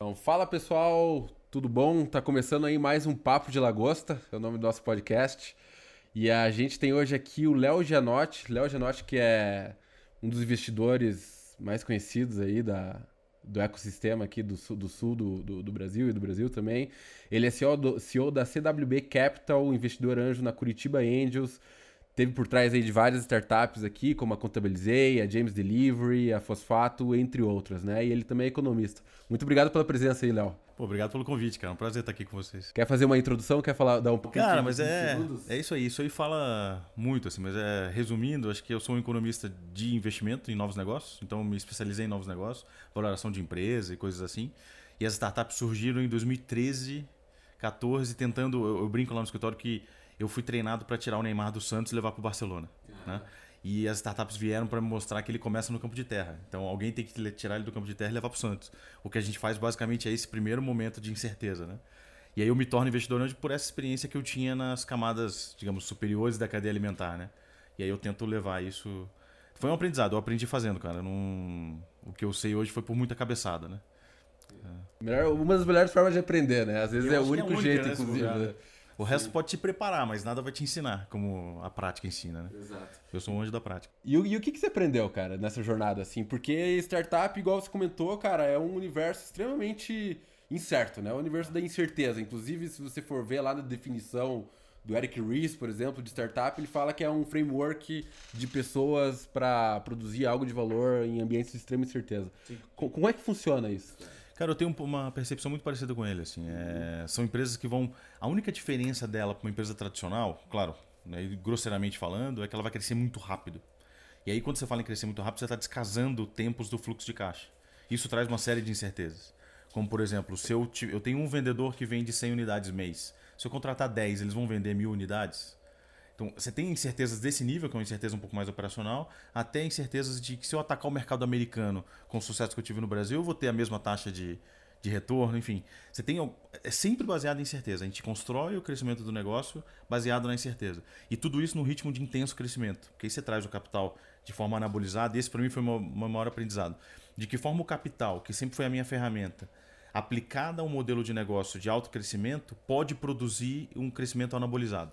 Então, fala pessoal, tudo bom? Tá começando aí mais um Papo de Lagosta, é o nome do nosso podcast. E a gente tem hoje aqui o Léo Gianotti, Léo Gianotti que é um dos investidores mais conhecidos aí da, do ecossistema aqui do sul, do, sul do, do, do, Brasil e do Brasil também. Ele é CEO, do, CEO da CWB Capital, investidor anjo na Curitiba Angels, teve por trás aí de várias startups aqui, como a Contabilizei, a James Delivery, a Fosfato, entre outras, né? E ele também é economista. Muito obrigado pela presença aí, Léo. Obrigado pelo convite, cara. É um prazer estar aqui com vocês. Quer fazer uma introdução? Quer falar, dar um pouquinho Cara, mas é, é isso aí. Isso aí fala muito, assim. Mas é, resumindo, acho que eu sou um economista de investimento em novos negócios. Então, me especializei em novos negócios, valoração de empresa e coisas assim. E as startups surgiram em 2013, 14, tentando... Eu, eu brinco lá no escritório que eu fui treinado para tirar o Neymar do Santos e levar para o Barcelona. Né? E as startups vieram para me mostrar que ele começa no campo de terra. Então alguém tem que tirar ele do campo de terra e levar para o Santos. O que a gente faz basicamente é esse primeiro momento de incerteza. Né? E aí eu me torno investidor hoje por essa experiência que eu tinha nas camadas, digamos, superiores da cadeia alimentar. Né? E aí eu tento levar isso. Foi um aprendizado, eu aprendi fazendo, cara. Não... O que eu sei hoje foi por muita cabeçada, né? É. Melhor, uma das melhores formas de aprender, né? Às vezes é o único é única, jeito, né, inclusive. Né? O resto Sim. pode te preparar, mas nada vai te ensinar, como a prática ensina, né? Exato. Eu sou um anjo da prática. E, e o que, que você aprendeu, cara, nessa jornada, assim? Porque startup, igual você comentou, cara, é um universo extremamente incerto, né? O universo da incerteza. Inclusive, se você for ver lá na definição do Eric Ries, por exemplo, de startup, ele fala que é um framework de pessoas para produzir algo de valor em ambientes de extrema incerteza. Sim. Como é que funciona isso? Cara, eu tenho uma percepção muito parecida com ele. Assim. É, são empresas que vão. A única diferença dela para uma empresa tradicional, claro, né, grosseiramente falando, é que ela vai crescer muito rápido. E aí, quando você fala em crescer muito rápido, você está descasando tempos do fluxo de caixa. Isso traz uma série de incertezas. Como, por exemplo, se eu, eu tenho um vendedor que vende 100 unidades mês. Se eu contratar 10, eles vão vender mil unidades? Então, você tem incertezas desse nível, que é uma incerteza um pouco mais operacional, até incertezas de que se eu atacar o mercado americano com o sucesso que eu tive no Brasil, eu vou ter a mesma taxa de, de retorno, enfim. Você tem é sempre baseado em incerteza. A gente constrói o crescimento do negócio baseado na incerteza. E tudo isso no ritmo de intenso crescimento. Porque aí você traz o capital de forma anabolizada, e esse para mim foi o meu maior aprendizado. De que forma o capital, que sempre foi a minha ferramenta, aplicada a um modelo de negócio de alto crescimento, pode produzir um crescimento anabolizado.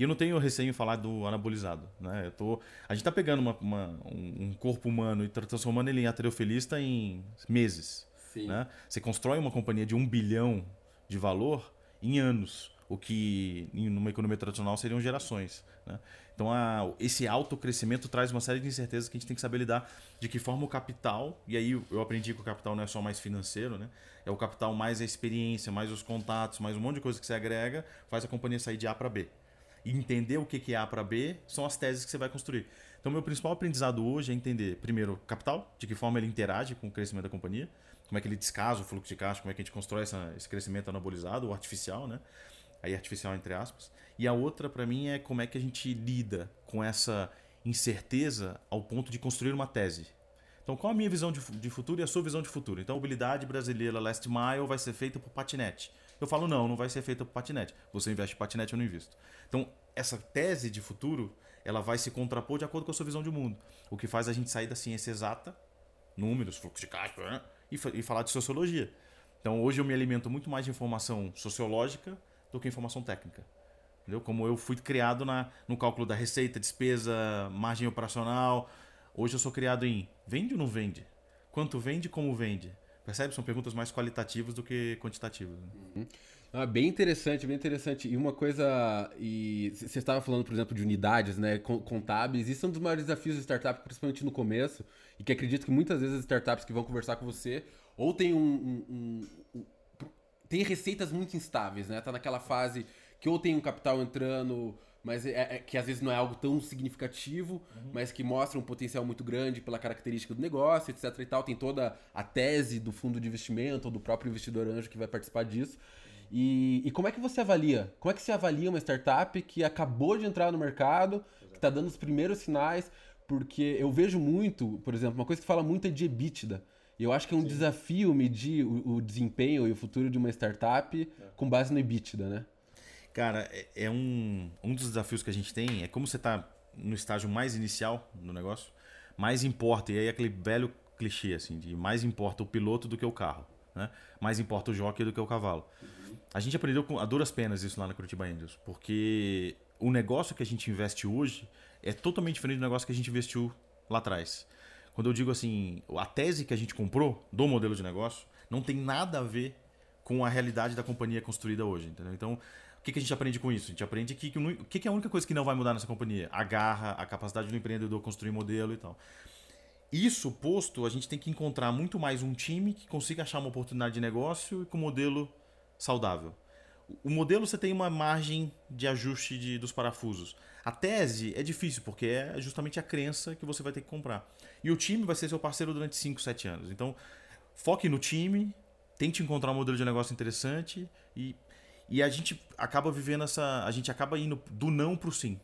E eu não tenho receio em falar do anabolizado. Né? Eu tô, a gente está pegando uma, uma, um corpo humano e transformando ele em aterofilista em meses. Né? Você constrói uma companhia de um bilhão de valor em anos, o que numa economia tradicional seriam gerações. Né? Então, a, esse alto crescimento traz uma série de incertezas que a gente tem que saber lidar de que forma o capital, e aí eu aprendi que o capital não é só mais financeiro, né? é o capital mais a experiência, mais os contatos, mais um monte de coisa que você agrega, faz a companhia sair de A para B e entender o que é A para B são as teses que você vai construir. Então, meu principal aprendizado hoje é entender, primeiro, capital, de que forma ele interage com o crescimento da companhia, como é que ele descasa o fluxo de caixa, como é que a gente constrói essa, esse crescimento anabolizado, ou artificial, né? Aí, artificial entre aspas. E a outra, para mim, é como é que a gente lida com essa incerteza ao ponto de construir uma tese. Então, qual a minha visão de, de futuro e a sua visão de futuro? Então, a mobilidade brasileira Last Mile vai ser feita por patinete. Eu falo, não, não vai ser feita por patinete. Você investe em patinete, eu não invisto. Então, essa tese de futuro, ela vai se contrapor de acordo com a sua visão de mundo. O que faz a gente sair da ciência exata, números, fluxo de caixa, né? e, e falar de sociologia. Então, hoje eu me alimento muito mais de informação sociológica do que informação técnica. Entendeu? Como eu fui criado na, no cálculo da receita, despesa, margem operacional. Hoje eu sou criado em vende ou não vende? Quanto vende, como vende? Percebe? São perguntas mais qualitativas do que quantitativas. Né? Uhum. Ah, bem interessante, bem interessante. E uma coisa, e você estava falando, por exemplo, de unidades, né, contábeis. Isso é um dos maiores desafios da startup, principalmente no começo, e que acredito que muitas vezes as startups que vão conversar com você ou tem um, um, um, um tem receitas muito instáveis, né? Tá naquela fase que ou tem um capital entrando mas é, é, que às vezes não é algo tão significativo, uhum. mas que mostra um potencial muito grande pela característica do negócio, etc e tal. Tem toda a tese do fundo de investimento ou do próprio investidor anjo que vai participar disso. E, e como é que você avalia? Como é que você avalia uma startup que acabou de entrar no mercado, que está dando os primeiros sinais? Porque eu vejo muito, por exemplo, uma coisa que fala muito é de EBITDA. E eu acho que é um Sim. desafio medir o, o, desempenho e o futuro de uma startup é. com base no EBITDA, né? Cara, é, é, um, um dos desafios que a gente tem, é como você está no estágio mais inicial do negócio, mais importa, e aí aquele velho clichê assim, de mais importa o piloto do que o carro. Né? Mais importa o jockey do que o cavalo. A gente aprendeu com, a duras penas isso lá na Curitiba Angels, porque o negócio que a gente investe hoje é totalmente diferente do negócio que a gente investiu lá atrás. Quando eu digo assim, a tese que a gente comprou do modelo de negócio não tem nada a ver com a realidade da companhia construída hoje, entendeu? Então, o que, que a gente aprende com isso? A gente aprende que o que, que é a única coisa que não vai mudar nessa companhia? A garra, a capacidade do empreendedor construir modelo e tal. Isso posto, a gente tem que encontrar muito mais um time que consiga achar uma oportunidade de negócio e com modelo saudável. O modelo você tem uma margem de ajuste de, dos parafusos. A tese é difícil, porque é justamente a crença que você vai ter que comprar. E o time vai ser seu parceiro durante 5, 7 anos. Então, foque no time, tente encontrar um modelo de negócio interessante e, e a gente acaba vivendo essa. A gente acaba indo do não para o sim.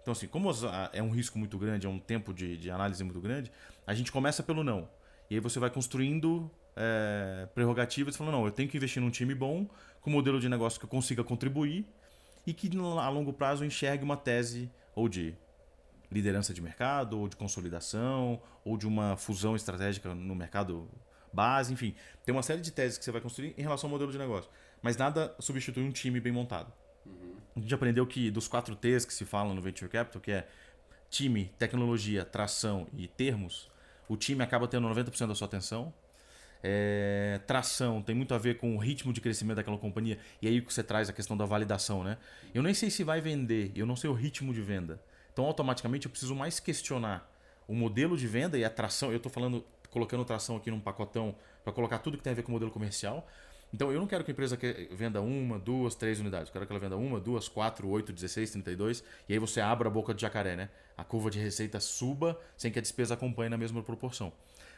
Então, assim, como é um risco muito grande, é um tempo de, de análise muito grande, a gente começa pelo não. E aí você vai construindo é, prerrogativas, falando, não, eu tenho que investir num time bom, com um modelo de negócio que eu consiga contribuir e que a longo prazo enxergue uma tese ou de liderança de mercado, ou de consolidação, ou de uma fusão estratégica no mercado base, enfim. Tem uma série de teses que você vai construir em relação ao modelo de negócio. Mas nada substitui um time bem montado. Uhum. A gente aprendeu que dos quatro T's que se falam no Venture Capital, que é time, tecnologia, tração e termos, o time acaba tendo 90% da sua atenção, é, tração tem muito a ver com o ritmo de crescimento daquela companhia. E aí que você traz a questão da validação, né? Eu nem sei se vai vender, eu não sei o ritmo de venda. Então, automaticamente, eu preciso mais questionar o modelo de venda e a tração. Eu estou falando, colocando tração aqui num pacotão para colocar tudo que tem a ver com o modelo comercial. Então, eu não quero que a empresa venda uma, duas, três unidades. Eu quero que ela venda uma, duas, quatro, oito, dezesseis, trinta e dois. E aí você abra a boca de jacaré, né? A curva de receita suba sem que a despesa acompanhe na mesma proporção.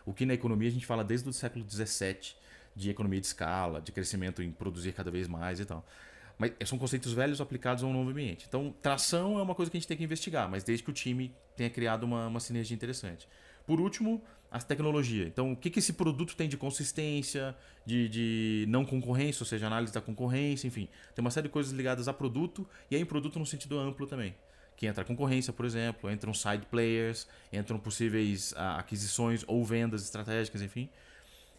O que na economia a gente fala desde o século XVII de economia de escala, de crescimento em produzir cada vez mais e tal. Mas são conceitos velhos aplicados a um novo ambiente. Então, tração é uma coisa que a gente tem que investigar, mas desde que o time tenha criado uma, uma sinergia interessante. Por último, a tecnologia. Então, o que, que esse produto tem de consistência, de, de não concorrência, ou seja, análise da concorrência, enfim. Tem uma série de coisas ligadas a produto e aí em produto no sentido amplo também que entra a concorrência, por exemplo, entram side players, entram possíveis ah, aquisições ou vendas estratégicas, enfim.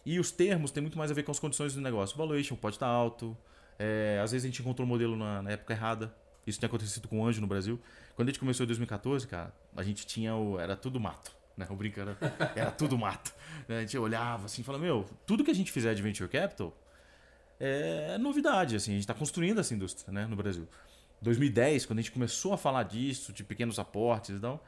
E os termos têm muito mais a ver com as condições do negócio. O valuation pode estar alto, é, às vezes a gente encontrou o modelo na, na, época errada. Isso tem acontecido com o Anjo no Brasil. Quando a gente começou em 2014, cara, a gente tinha o. Era tudo mato. Né? O era, era tudo mato. A gente olhava assim e falava, meu, tudo que a gente fizer de venture capital é novidade. Assim, a gente está construindo essa indústria né, no Brasil. 2010, quando a gente começou a falar disso, de pequenos aportes e tal,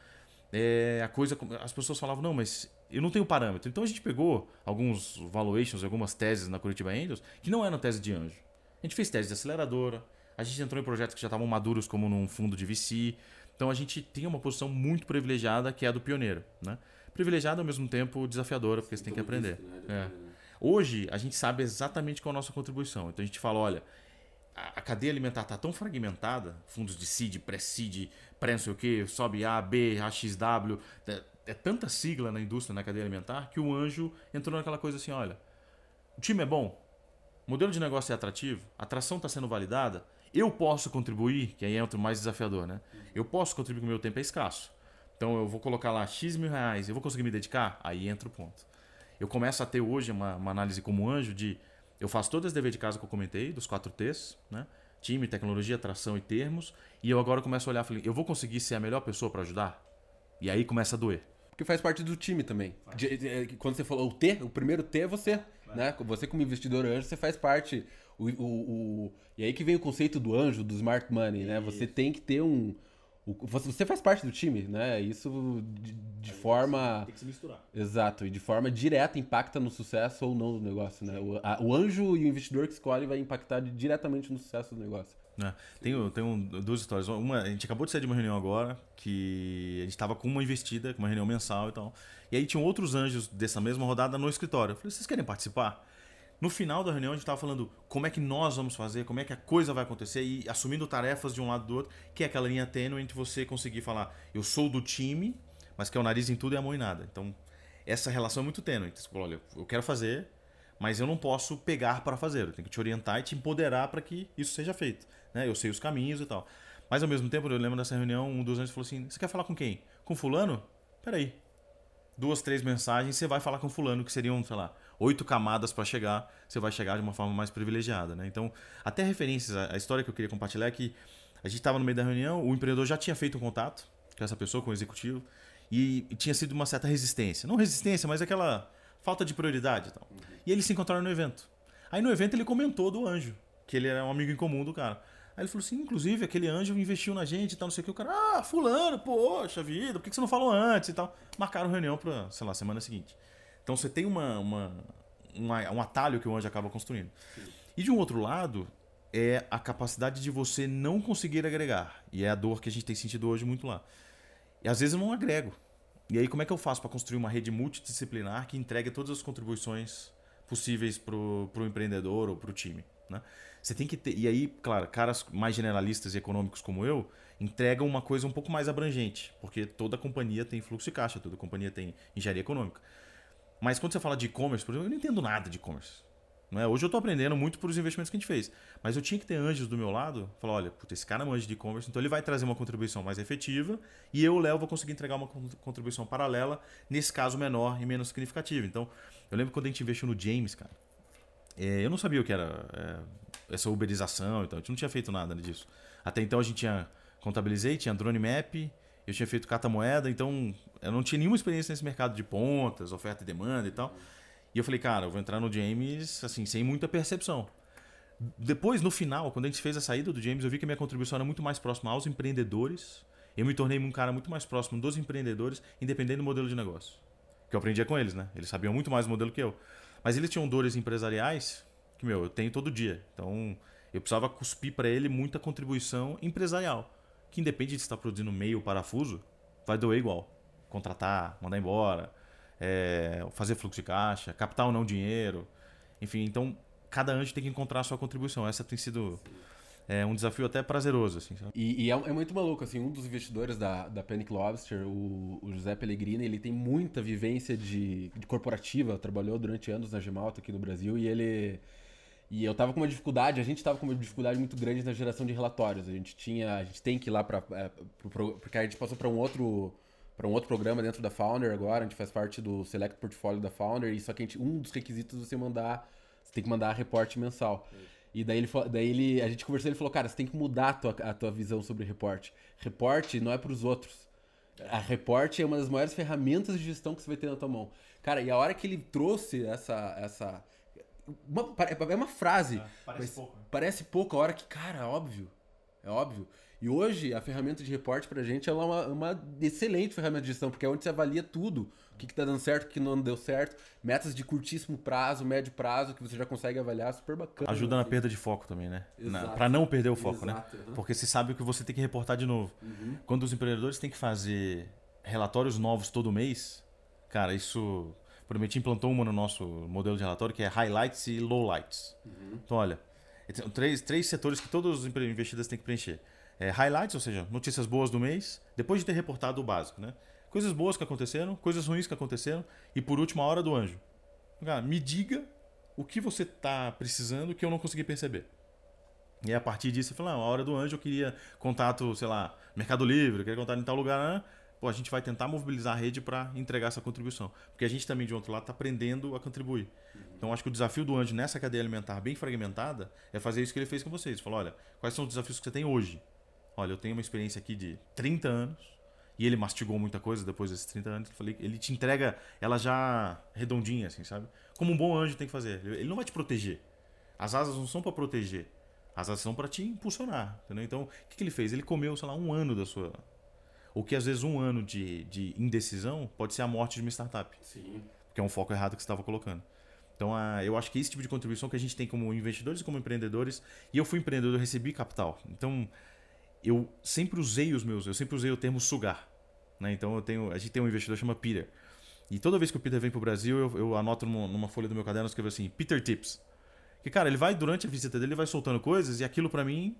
é, a coisa, as pessoas falavam, não, mas eu não tenho parâmetro. Então a gente pegou alguns valuations, algumas teses na Curitiba Angels, que não eram tese de anjo. A gente fez tese de aceleradora, a gente entrou em projetos que já estavam maduros, como num fundo de VC. Então a gente tem uma posição muito privilegiada, que é a do pioneiro. Né? Privilegiada ao mesmo tempo desafiadora, porque você tem que aprender. Né? É. Hoje a gente sabe exatamente qual é a nossa contribuição. Então a gente fala, olha, a cadeia alimentar está tão fragmentada, fundos de seed, pré-seed, pré não sei o que, sobe A, B, AXW, é, é, tanta sigla na indústria, na cadeia alimentar, que o anjo entrou naquela coisa assim, olha, o time é bom, o modelo de negócio é atrativo, a atração está sendo validada, eu posso contribuir, que aí entra o mais desafiador, né? Eu posso contribuir com o meu tempo é escasso. Então eu vou colocar lá X mil reais, eu vou conseguir me dedicar? Aí entra o ponto. Eu começo a ter hoje uma, uma análise como anjo de eu faço todas as deveres de casa que eu comentei, dos quatro T's, né? Time, tecnologia, atração e termos. E eu agora começo a olhar e falei, eu vou conseguir ser a melhor pessoa para ajudar? E aí começa a doer. Porque faz parte do time também. De, de, quando você falou o T, o primeiro T é você. Né? Você como investidor anjo, você faz parte. O, o, o, E aí que vem o conceito do anjo, do smart money, né? Você tem que ter um você faz parte do time, né? Isso de, de forma. Tem que se misturar. Exato, e de forma direta impacta no sucesso ou não do negócio, né? O, a, o anjo e o investidor que escolhe vai impactar diretamente no sucesso do negócio. É, tem tem duas histórias. Uma, a gente acabou de sair de uma reunião agora que a gente estava com uma investida, com uma reunião mensal e tal. E aí tinham outros anjos dessa mesma rodada no escritório. Eu falei, vocês querem participar? No final da reunião, a gente estava falando como é que nós vamos fazer, como é que a coisa vai acontecer e assumindo tarefas de um lado do outro, que é aquela linha tênue entre você conseguir falar, eu sou do time, mas que é o nariz em tudo e a mão em nada. Então, essa relação é muito tênue. Você fala, olha, eu quero fazer, mas eu não posso pegar para fazer. Eu tenho que te orientar e te empoderar para que isso seja feito. Né? Eu sei os caminhos e tal. Mas ao mesmo tempo, eu lembro dessa reunião, um dos anos falou assim: Você quer falar com quem? Com Fulano? Peraí. Duas, três mensagens, você vai falar com Fulano, que seriam, sei lá, oito camadas para chegar, você vai chegar de uma forma mais privilegiada. Né? Então, até referências, a história que eu queria compartilhar é que a gente estava no meio da reunião, o empreendedor já tinha feito um contato com essa pessoa, com o executivo, e, tinha sido uma certa resistência. Não resistência, mas aquela falta de prioridade. Então. E eles se encontraram no evento. Aí no evento ele comentou do anjo, que ele era um amigo em comum do cara. Aí ele falou assim, inclusive, aquele anjo investiu na gente e tal, não sei o que. O cara, ah, fulano, poxa vida, por que você não falou antes e tal? Marcaram reunião pra, sei lá, semana seguinte. Então você tem uma, uma, uma um atalho que o anjo acaba construindo. E de um outro lado, é a capacidade de você não conseguir agregar. E é a dor que a gente tem sentido hoje muito lá. E às vezes eu não agrego. E aí como é que eu faço para construir uma rede multidisciplinar que entregue todas as contribuições possíveis para o empreendedor ou para o time? Né? Você tem que ter. E aí, claro, caras mais generalistas e econômicos como eu entregam uma coisa um pouco mais abrangente, porque toda companhia tem fluxo de caixa, toda companhia tem engenharia econômica. Mas quando você fala de e-commerce, por exemplo, eu não entendo nada de e-commerce. Não é? Hoje eu estou aprendendo muito por os investimentos que a gente fez. Mas eu tinha que ter anjos do meu lado. Falar, olha, puta, esse cara manja de e-commerce, então ele vai trazer uma contribuição mais efetiva e eu, Léo, vou conseguir entregar uma contribuição paralela, nesse caso menor e menos significativa. Então, eu lembro quando a gente investiu no James, cara. É, eu não sabia o que era é, essa uberização, então a gente não tinha feito nada disso. Até então a gente tinha contabilizei, tinha drone map, eu tinha feito cata moeda, então eu não tinha nenhuma experiência nesse mercado de pontas, oferta e demanda e tal. E eu falei, cara, eu vou entrar no James assim, sem muita percepção. Depois, no final, quando a gente fez a saída do James, eu vi que a minha contribuição era muito mais próxima aos empreendedores. Eu me tornei um cara muito mais próximo dos empreendedores, independente do modelo de negócio. Que eu aprendia com eles, né? Eles sabiam muito mais do modelo que eu. Mas eles tinham dores empresariais que, meu, eu tenho todo dia. Então, eu precisava cuspir para ele muita contribuição empresarial. Que independe de estar produzindo meio parafuso, vai doer igual. Contratar, mandar embora, é, fazer fluxo de caixa, captar ou não dinheiro. Enfim, então, cada anjo tem que encontrar a sua contribuição. Essa tem sido é um desafio até prazeroso. Assim, e, e é, é, muito maluco, assim, um dos investidores da, da Panic Lobster, o, o, José Pellegrini, ele tem muita vivência de, de corporativa, trabalhou durante anos na Gemalto aqui no Brasil, e ele... E eu tava com uma dificuldade, a gente tava com uma dificuldade muito grande na geração de relatórios. A gente tinha, a gente tem que ir lá para é, porque a gente passou para um outro para um outro programa dentro da Founder agora, a gente faz parte do Select Portfólio da Founder, e só que gente, um dos requisitos é você mandar, você tem que mandar reporte mensal. E daí ele, daí ele, a gente conversou, ele falou, cara, você tem que mudar a tua, a tua visão sobre reporte. Reporte não é para os outros. A reporte é uma das maiores ferramentas de gestão que você vai ter na tua mão. Cara, e a hora que ele trouxe essa. essa uma, é uma frase. É, parece pouco. Né? Parece pouco a hora que, cara, é óbvio. É óbvio. E hoje a ferramenta de reporte pra gente é uma, uma excelente ferramenta de gestão, porque é onde você avalia tudo. O que, que tá dando certo, o que não deu certo. Metas de curtíssimo prazo, médio prazo, que você já consegue avaliar, super bacana. Ajuda na perda de foco também, né? Para pra não perder o foco, né? Exato, né? Uhum. Porque você sabe o que você tem que reportar de novo. Uhum. Quando os empreendedores têm que fazer relatórios novos todo mês, cara, isso. Prometi implantou uma no nosso modelo de relatório que é highlights e lowlights. Uhum. Então, olha, três, três setores que todos os investidores têm que preencher é, highlights, ou seja, notícias boas do mês, depois de ter reportado o básico, né? Coisas boas que aconteceram, coisas ruins que aconteceram e por último a hora do anjo. Cara, me diga o que você está precisando que eu não consegui perceber. E a partir disso, você fala, ah, a hora do anjo eu queria contato, sei lá, Mercado Livre, eu queria contato em tal lugar, né? Pô, a gente vai tentar mobilizar a rede para entregar essa contribuição. Porque a gente também, de outro lado, está aprendendo a contribuir. Então, acho que o desafio do Anjo nessa cadeia alimentar bem fragmentada é fazer isso que ele fez com vocês. Falou, olha, quais são os desafios que você tem hoje? olha, eu tenho uma experiência aqui de 30 anos, e ele mastigou muita coisa depois desses 30 anos, falei, ele te entrega ela já redondinha, assim, sabe? Como um bom anjo tem que fazer. Ele não vai te proteger. As asas não são para proteger. As asas são para te impulsionar, entendeu? Então, o que, que, ele fez? Ele comeu, sei lá, um ano da sua... O que às vezes um ano de, de indecisão pode ser a morte de uma startup. Sim. Que é um foco errado que você estava colocando. Então, a, eu acho que esse tipo de contribuição que a gente tem como investidores e como empreendedores, e eu fui empreendedor, eu recebi capital. Então, eu sempre usei os meus, eu sempre usei o termo sugar. Né? Então eu tenho, a gente tem um investidor que chama Peter. E toda vez que o Peter vem para o Brasil, eu, eu anoto numa, numa, folha do meu caderno, escrevo assim, Peter Tips. Que, cara, ele vai, durante a visita dele, ele vai soltando coisas e aquilo para mim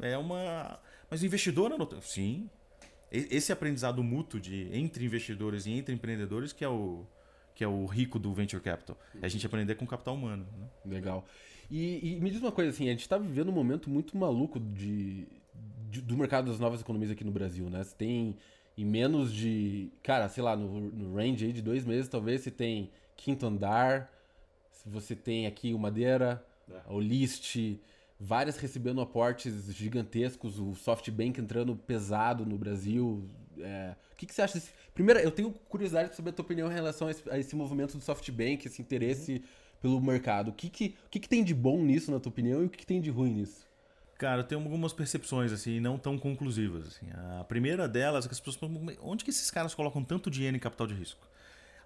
é uma... Mas o investidor anota... Sim. Esse aprendizado mútuo de, entre investidores e entre empreendedores que é o, que é o rico do Venture Capital. É a gente aprender com capital humano. Né? Legal. E, e, me diz uma coisa assim, a gente está vivendo um momento muito maluco de, do mercado das novas economias aqui no Brasil, né? Você tem em menos de, cara, sei lá, no, no range aí de dois meses, talvez você tem quinto andar, você tem aqui o Madeira, é. o List, várias recebendo aportes gigantescos, o SoftBank entrando pesado no Brasil. É, o que, que você acha desse... Primeiro, eu tenho curiosidade de saber a tua opinião em relação a esse, a esse movimento do SoftBank, esse interesse uhum. pelo mercado. O que, que, que, que tem de bom nisso, na tua opinião, e o que, que tem de ruim nisso? Cara, eu tenho algumas percepções, assim, não tão conclusivas. Assim. A primeira delas é que as pessoas onde que esses caras colocam tanto dinheiro em capital de risco?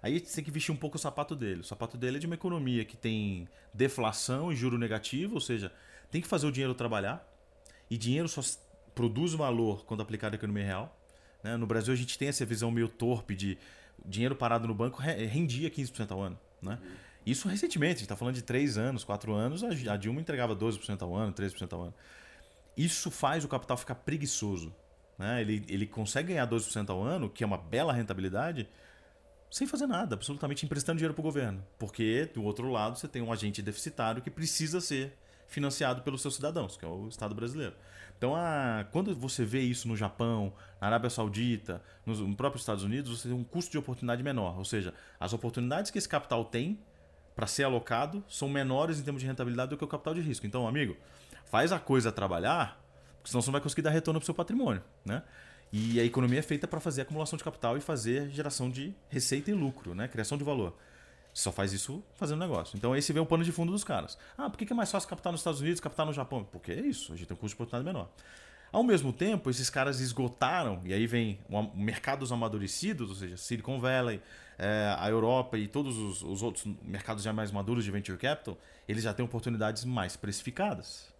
Aí você tem que vestir um pouco o sapato dele. O sapato dele é de uma economia que tem deflação e juro negativo, ou seja, tem que fazer o dinheiro trabalhar. E dinheiro só produz valor quando aplicado à economia real. Né? No Brasil a gente tem essa visão meio torpe de dinheiro parado no banco rendia 15% ao ano. Né? Isso recentemente, a gente está falando de 3 anos, 4 anos, a Dilma entregava 12% ao ano, 13% ao ano. Isso faz o capital ficar preguiçoso. Né? Ele, ele consegue ganhar 12% ao ano, que é uma bela rentabilidade, sem fazer nada, absolutamente emprestando dinheiro para o governo. Porque, do outro lado, você tem um agente deficitário que precisa ser financiado pelos seus cidadãos, que é o Estado brasileiro. Então, a, quando você vê isso no Japão, na Arábia Saudita, nos, no próprio Estados Unidos, você tem um custo de oportunidade menor. Ou seja, as oportunidades que esse capital tem para ser alocado são menores em termos de rentabilidade do que o capital de risco. Então, amigo, faz a coisa trabalhar, porque senão você não vai conseguir dar retorno para o seu patrimônio. Né? E a economia é feita para fazer acumulação de capital e fazer geração de receita e lucro, né? criação de valor. Você só faz isso fazendo negócio. Então esse vem o pano de fundo dos caras. Ah, por que é mais fácil captar nos Estados Unidos, captar no Japão? Porque é isso, a gente tem um custo de oportunidade menor. Ao mesmo tempo, esses caras esgotaram, e aí vem mercados amadurecidos, ou seja, Silicon Valley, é, a Europa e todos os, os, outros mercados já mais maduros de venture capital, eles já têm oportunidades mais precificadas.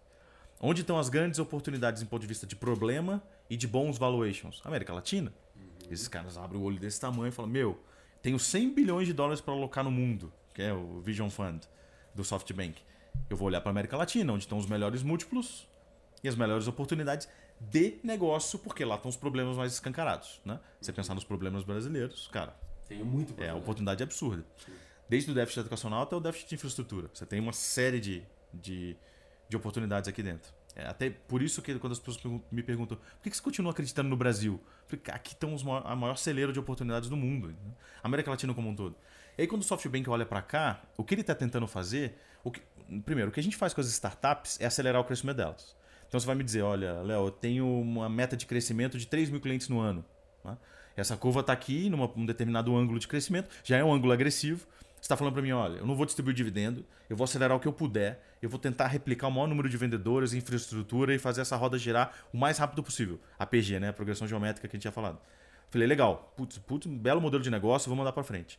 Onde estão as grandes oportunidades em ponto de vista de problema e de bons valuations? América Latina. Uhum. Esses caras abrem o olho desse tamanho e falam: Meu, tenho 100 bilhões de dólares para alocar no mundo, que é o Vision Fund do SoftBank. Eu vou olhar para a América Latina, onde estão os melhores múltiplos e as melhores oportunidades de negócio, porque lá estão os problemas mais escancarados. Né? Você pensar nos problemas brasileiros, cara. Tem muito problema. É, a oportunidade absurda. Desde o déficit educacional até o déficit de infraestrutura. Você tem uma série de, de de oportunidades aqui dentro. É até por isso que quando as pessoas me perguntam por que você continua acreditando no Brasil? Porque aqui estão os maior, a maior celeiro de oportunidades do mundo. Né? América Latina como um todo. E aí quando o SoftBank olha para cá, o que ele está tentando fazer... O que, primeiro, o que a gente faz com as startups é acelerar o crescimento delas. Então você vai me dizer, olha, Léo, eu tenho uma meta de crescimento de 3 mil clientes no ano. Né? Essa curva está aqui, num determinado ângulo de crescimento, já é um ângulo agressivo. Você está falando para mim, olha, eu não vou distribuir dividendo, eu vou acelerar o que eu puder, eu vou tentar replicar o maior número de vendedores, infraestrutura e fazer essa roda girar o mais rápido possível. A PG, né? A progressão geométrica que a gente tinha falado. Falei, legal, putz, putz, um belo modelo de negócio, vamos mandar para frente.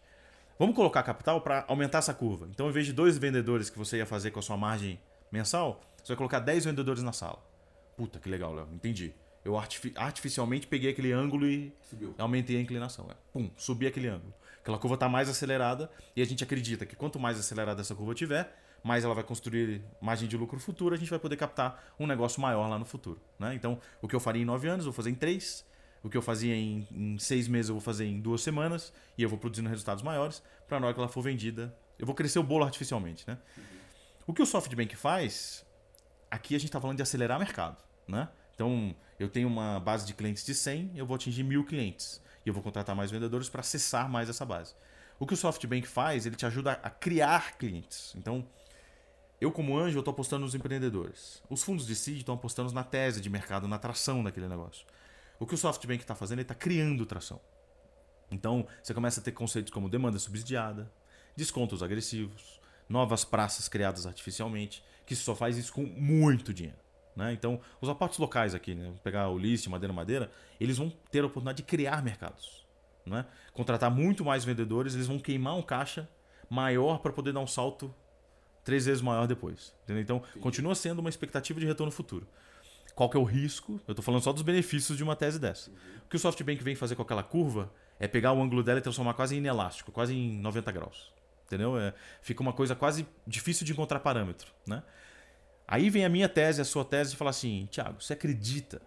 Vamos colocar capital para aumentar essa curva. Então, em vez de dois vendedores que você ia fazer com a sua margem mensal, você vai colocar 10 vendedores na sala. Puta, que legal, Léo. Entendi. Eu artificialmente peguei aquele ângulo e Subiu. aumentei a inclinação. É. Pum, subi aquele ângulo. Aquela curva está mais acelerada e a gente acredita que quanto mais acelerada essa curva tiver, mais ela vai construir margem de lucro futuro, a gente vai poder captar um negócio maior lá no futuro. Né? Então, o que eu faria em nove anos, eu vou fazer em três. O que eu fazia em, em seis meses, eu vou fazer em duas semanas. E eu vou produzindo resultados maiores para na hora que ela for vendida, eu vou crescer o bolo artificialmente. Né? O que o SoftBank faz, aqui a gente está falando de acelerar mercado. Né? Então, eu tenho uma base de clientes de 100, eu vou atingir mil clientes eu vou contratar mais vendedores para acessar mais essa base. O que o SoftBank faz, ele te ajuda a criar clientes. Então, eu como anjo, eu estou apostando nos empreendedores. Os fundos de seed estão apostando na tese de mercado, na tração daquele negócio. O que o SoftBank está fazendo, ele está criando tração. Então, você começa a ter conceitos como demanda subsidiada, descontos agressivos, novas praças criadas artificialmente, que só faz isso com muito dinheiro. Né? Então, os aportes locais aqui, né? Pegar o List, Madeira Madeira, eles vão ter a oportunidade de criar mercados. Né? Contratar muito mais vendedores, eles vão queimar um caixa maior para poder dar um salto três vezes maior depois. Entendeu? Então, Sim. continua sendo uma expectativa de retorno futuro. Qual que é o risco? Eu estou falando só dos benefícios de uma tese dessa. Uhum. O que o SoftBank vem fazer com aquela curva é pegar o ângulo dela e transformar quase em inelástico, quase em 90 graus. Entendeu? É, fica uma coisa quase difícil de encontrar parâmetro. Né? Aí vem a minha tese, a sua tese, de falar assim: Tiago, você acredita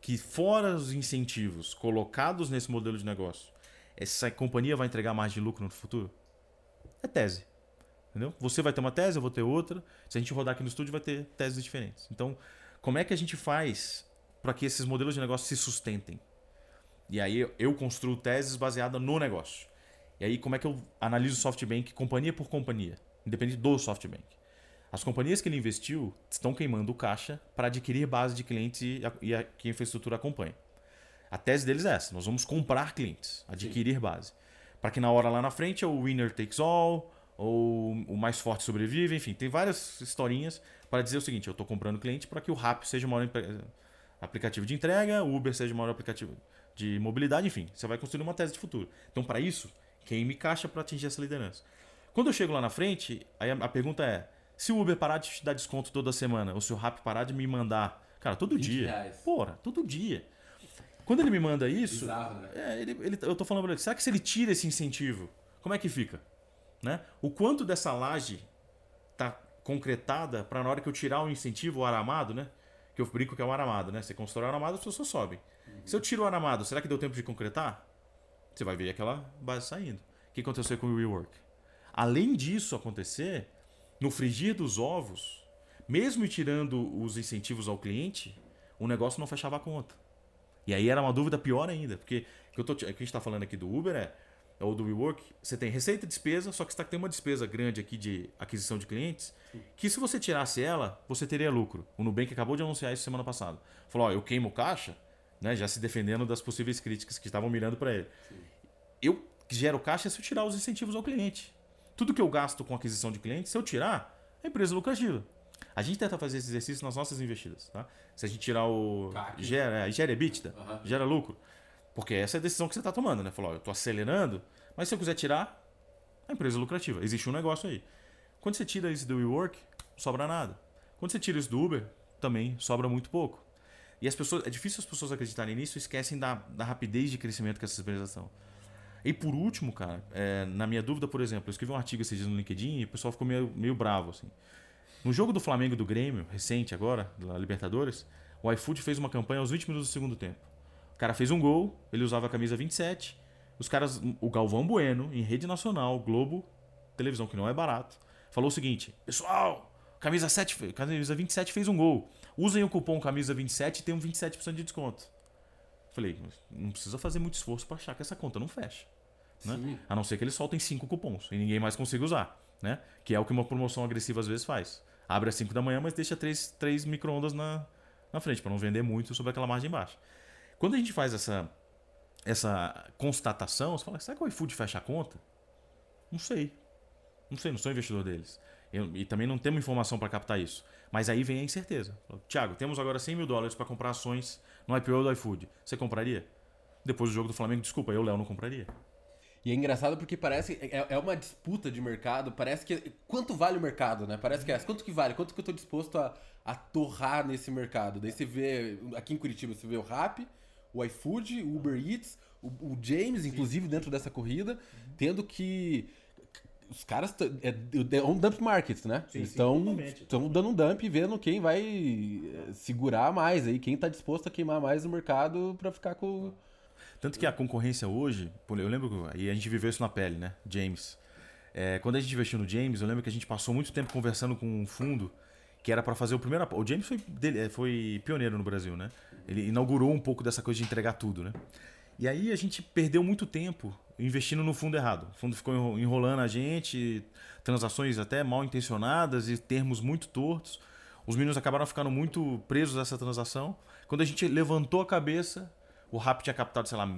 que, fora os incentivos colocados nesse modelo de negócio, essa companhia vai entregar mais de lucro no futuro? É tese. Entendeu? Você vai ter uma tese, eu vou ter outra. Se a gente rodar aqui no estúdio, vai ter teses diferentes. Então, como é que a gente faz para que esses modelos de negócio se sustentem? E aí eu construo teses baseadas no negócio. E aí como é que eu analiso o SoftBank companhia por companhia? independente do SoftBank. As companhias que ele investiu estão queimando o caixa para adquirir base de clientes e, a, e a, que a infraestrutura acompanha. A tese deles é essa: nós vamos comprar clientes, adquirir Sim. base. Para que na hora lá na frente o winner takes all, ou o mais forte sobrevive, enfim, tem várias historinhas para dizer o seguinte: eu estou comprando cliente para que o Rap seja o maior aplicativo de entrega, o Uber seja o maior aplicativo de mobilidade, enfim, você vai construir uma tese de futuro. Então, para isso, queime caixa para atingir essa liderança. Quando eu chego lá na frente, aí a, pergunta é: se o Uber parar de te dar desconto toda semana, ou se o Rap parar de me mandar, cara, todo dia. Reais. Porra, todo dia. Quando ele me manda isso, Bizarro, né? é, ele, ele, eu tô falando pra ele, será que se ele tira esse incentivo, como é que fica? Né? O quanto dessa laje tá concretada para na hora que eu tirar o incentivo, o aramado, né? Que eu brinco que é o aramado, né? Você constrói o aramado, as pessoas sobem. Uhum. Se eu tiro o aramado, será que deu tempo de concretar? Você vai ver aquela base saindo. O que aconteceu com o rework? Além disso acontecer, no frigir dos ovos, mesmo tirando os incentivos ao cliente, o negócio não fechava a conta. E aí era uma dúvida pior ainda, porque o que, eu tô, que a gente está falando aqui do Uber é, ou do WeWork, você tem receita e despesa, só que você tá, tem uma despesa grande aqui de aquisição de clientes, que se você tirasse ela, você teria lucro. O Nubank acabou de anunciar isso semana passada. Falou, ó, eu queimo caixa, né, já se defendendo das possíveis críticas que estavam mirando para ele. Sim. Eu gero caixa se eu tirar os incentivos ao cliente. Tudo que eu gasto com aquisição de clientes, se eu tirar, a empresa é lucrativa. A gente tenta fazer esse exercício nas nossas investidas. Tá? Se a gente tirar o. Gera, é, gera EBITDA, uhum. gera lucro. Porque essa é a decisão que você está tomando, né? Falou, eu estou acelerando, mas se eu quiser tirar, a empresa é lucrativa. Existe um negócio aí. Quando você tira isso do WeWork, não sobra nada. Quando você tira isso do Uber, também sobra muito pouco. E as pessoas, é difícil as pessoas acreditarem nisso e esquecem da, da rapidez de crescimento que essas empresas estão. E por último, cara, é, na minha dúvida, por exemplo, eu escrevi um artigo esses dias no LinkedIn e o pessoal ficou meio, meio bravo, assim. No jogo do Flamengo e do Grêmio, recente agora, da Libertadores, o iFood fez uma campanha aos 20 minutos do segundo tempo. O cara fez um gol, ele usava a camisa 27. Os caras, o Galvão Bueno, em rede nacional, Globo, televisão que não é barato, falou o seguinte: Pessoal, camisa, 7, camisa 27 fez um gol. Usem o cupom camisa 27 e tem um 27% de desconto. Falei, não precisa fazer muito esforço para achar que essa conta não fecha. Né? A não ser que eles soltem cinco cupons e ninguém mais consiga usar. Né? Que é o que uma promoção agressiva às vezes faz. Abre às 5 da manhã, mas deixa três, três micro-ondas na, na frente, para não vender muito sobre aquela margem baixa. Quando a gente faz essa, essa constatação, você fala, será que o iFood fecha a conta? Não sei. Não sei, não sou investidor deles. Eu, e também não temos informação para captar isso. Mas aí vem a incerteza. Tiago, temos agora 100 mil dólares para comprar ações no IPO do iFood. Você compraria? Depois do jogo do Flamengo, desculpa, eu, Léo, não compraria. E é engraçado porque parece. É, é uma disputa de mercado. Parece que. Quanto vale o mercado, né? Parece que é. Quanto que vale? Quanto que eu tô disposto a, a torrar nesse mercado? Daí você vê. Aqui em Curitiba, você vê o Rap, o iFood, o Uber Eats, o, o James, inclusive, dentro dessa corrida, tendo que. Os caras. É, é um dump market, né? Sim, estão estão dando um dump e vendo quem vai eh, segurar mais aí, quem tá disposto a queimar mais no mercado para ficar com tanto que a concorrência hoje, eu lembro, e a gente viveu isso na pele, né? James. É, quando a gente investiu no James, eu lembro que a gente passou muito tempo conversando com um fundo que era para fazer o primeiro. O James foi, é, foi pioneiro no Brasil, né? Ele inaugurou um pouco dessa coisa de entregar tudo, né? E aí a gente perdeu muito tempo investindo no fundo errado. O fundo ficou enrolando a gente, transações até mal intencionadas e termos muito tortos. Os meninos acabaram ficando muito presos a essa transação. Quando a gente levantou a cabeça, o Rap tinha captado, sei lá,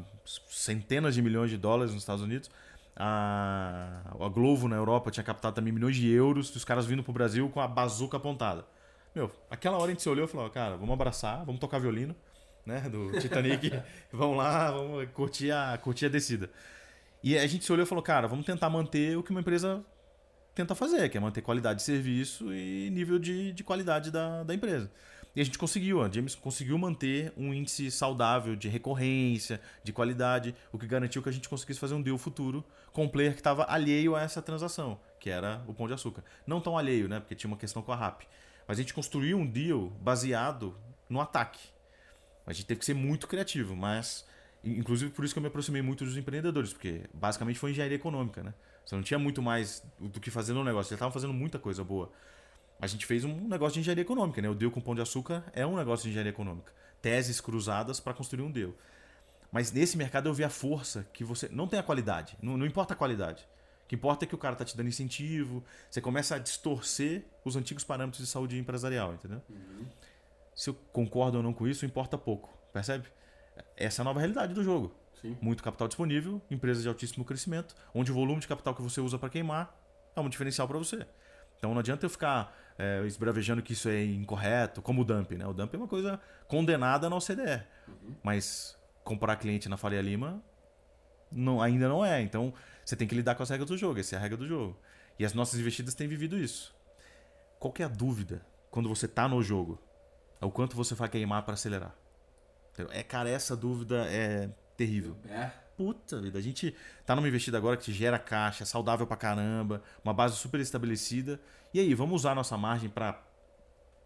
centenas de milhões de dólares nos Estados Unidos. A, a Globo na Europa tinha captado também milhões de euros. E os caras vindo pro Brasil com a bazuca apontada. Meu, aquela hora a gente se olhou e falou: cara, vamos abraçar, vamos tocar violino, né? Do Titanic. vamos lá, vamos curtir a, curtir a descida. E a gente se olhou e falou: cara, vamos tentar manter o que uma empresa tenta fazer, que é manter qualidade de serviço e nível de, de qualidade da, da empresa. E a gente conseguiu, a James conseguiu manter um índice saudável de recorrência, de qualidade, o que garantiu que a gente conseguisse fazer um deal futuro com um player que estava alheio a essa transação, que era o Pão de Açúcar. Não tão alheio, né? Porque tinha uma questão com a RAP. Mas a gente construiu um deal baseado no ataque. A gente teve que ser muito criativo, mas inclusive por isso que eu me aproximei muito dos empreendedores, porque basicamente foi engenharia econômica, né? Você não tinha muito mais do que fazer no negócio, eles estavam fazendo muita coisa boa a gente fez um negócio de engenharia econômica, né? O deal com pão de açúcar é um negócio de engenharia econômica. Teses cruzadas para construir um deal. Mas nesse mercado eu vi a força que você. Não tem a qualidade, não, não importa a qualidade. O que importa é que o cara tá te dando incentivo, você começa a distorcer os antigos parâmetros de saúde empresarial, entendeu? Uhum. Se eu concordo ou não com isso, importa pouco, percebe? Essa é a nova realidade do jogo. Sim. Muito capital disponível, empresas de altíssimo crescimento, onde o volume de capital que você usa para queimar é um diferencial para você. Então não adianta eu ficar é, esbravejando que isso é incorreto, como o dump. Né? O dump é uma coisa condenada na OCDE. Uhum. Mas comprar cliente na Faria Lima não, ainda não é. Então você tem que lidar com as regras do jogo. Essa é a regra do jogo. E as nossas investidas têm vivido isso. Qual que é a dúvida quando você está no jogo? É o quanto você vai queimar para acelerar. É, cara, essa dúvida é terrível. É. Puta vida, a gente tá numa investida agora que te gera caixa, é saudável pra caramba, uma base super estabelecida. E aí, vamos usar a nossa margem para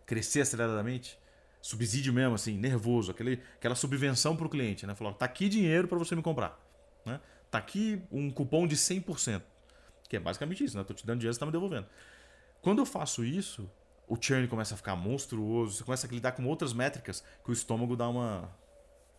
crescer aceleradamente? Subsídio mesmo, assim, nervoso, aquele, aquela subvenção pro cliente, né? Falou, tá aqui dinheiro para você me comprar. Né? Tá aqui um cupom de 100%. Que é basicamente isso, né? Tô te dando dinheiro, você tá me devolvendo. Quando eu faço isso, o churn começa a ficar monstruoso, você começa a lidar com outras métricas que o estômago dá uma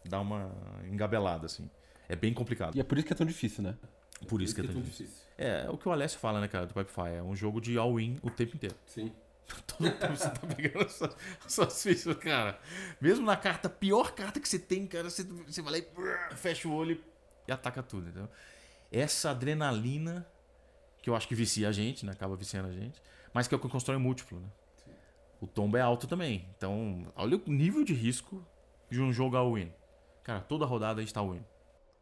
dá uma engabelada assim. É bem complicado. E é por isso que é tão difícil, né? Por, por isso, que é, tão, difícil. difícil. É, é o que o Alessio fala, né, cara, do Pipefy. É um jogo de all-in o tempo inteiro. Sim. Todo tempo você tá pegando suas, suas fichas, cara. Mesmo na carta, pior carta que você tem, cara, você, você vai lá e fecha o olho e ataca tudo, entendeu? Essa adrenalina que eu acho que vicia a gente, né? Acaba viciando a gente, mas que é o que constrói múltiplo, né? Sim. O tombo é alto também. Então, olha o nível de risco de um jogo all-in. Cara, toda rodada a gente tá win.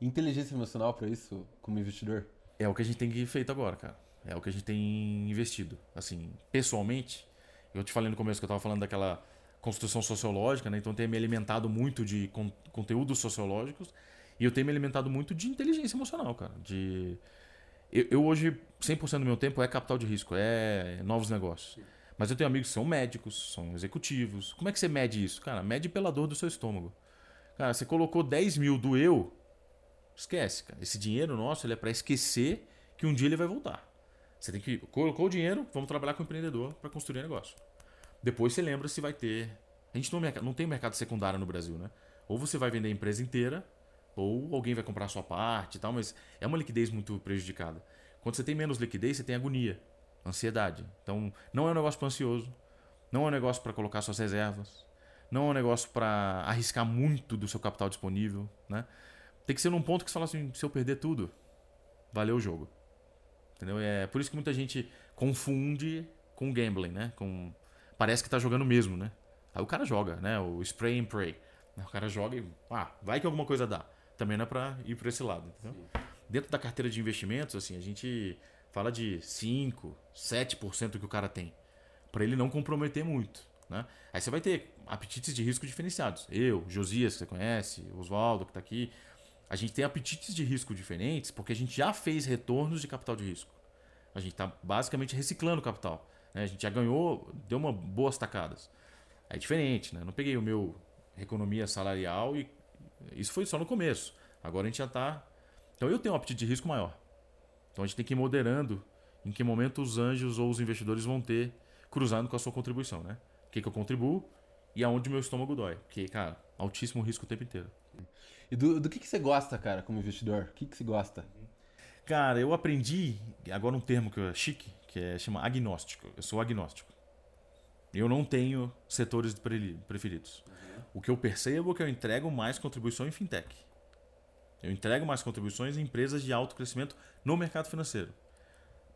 Inteligência emocional para isso, como investidor? É o que a gente tem feito agora, cara. É o que a gente tem investido. Assim, pessoalmente, eu te falei no começo que eu estava falando daquela construção sociológica, né? Então eu tenho me alimentado muito de con conteúdos sociológicos e eu tenho me alimentado muito de inteligência emocional, cara. De eu, eu hoje 100% do meu tempo é capital de risco, é novos negócios. Mas eu tenho amigos que são médicos, são executivos. Como é que você mede isso? Cara, mede pela dor do seu estômago. Cara, você colocou 10 mil do eu, esquece, cara. Esse dinheiro nosso ele é para esquecer que um dia ele vai voltar. Você tem que. Colocou o dinheiro, vamos trabalhar com o empreendedor para construir negócio. Depois você lembra se vai ter. A gente não, não tem mercado secundário no Brasil, né? Ou você vai vender a empresa inteira, ou alguém vai comprar a sua parte e tal, mas é uma liquidez muito prejudicada. Quando você tem menos liquidez, você tem agonia, ansiedade. Então, não é um negócio para ansioso, não é um negócio para colocar suas reservas, não é um negócio para arriscar muito do seu capital disponível, né? Tem que ser num ponto que você fala assim, se eu perder tudo, valeu o jogo. Entendeu? É por isso que muita gente confunde com gambling, né? Com parece que tá jogando mesmo, né? Aí o cara joga, né? O spray and pray. O cara joga e ah, vai que alguma coisa dá. Também não é para ir por esse lado, entendeu? Dentro da carteira de investimentos, assim, a gente fala de 5, 7% que o cara tem, para ele não comprometer muito, né? Aí você vai ter apetites de risco diferenciados. Eu, Josias, que você conhece, Oswaldo, que está aqui. A gente tem apetites de risco diferentes porque a gente já fez retornos de capital de risco. A gente está basicamente reciclando capital. Né? A gente já ganhou, deu uma boas tacadas. É diferente, né? Não peguei o meu economia salarial e isso foi só no começo. Agora a gente já está. Então eu tenho um apetite de risco maior. Então a gente tem que ir moderando em que momento os anjos ou os investidores vão ter cruzando com a sua contribuição, né? O que, que eu contribuo e aonde meu estômago dói. Porque, cara, altíssimo risco o tempo inteiro. E do, do que, que você gosta, cara, como investidor? O que, que você gosta? Cara, eu aprendi agora um termo que é chique, que é chama agnóstico. Eu sou agnóstico. Eu não tenho setores preferidos. Uhum. O que eu percebo é que eu entrego mais contribuição em fintech. Eu entrego mais contribuições em empresas de alto crescimento no mercado financeiro.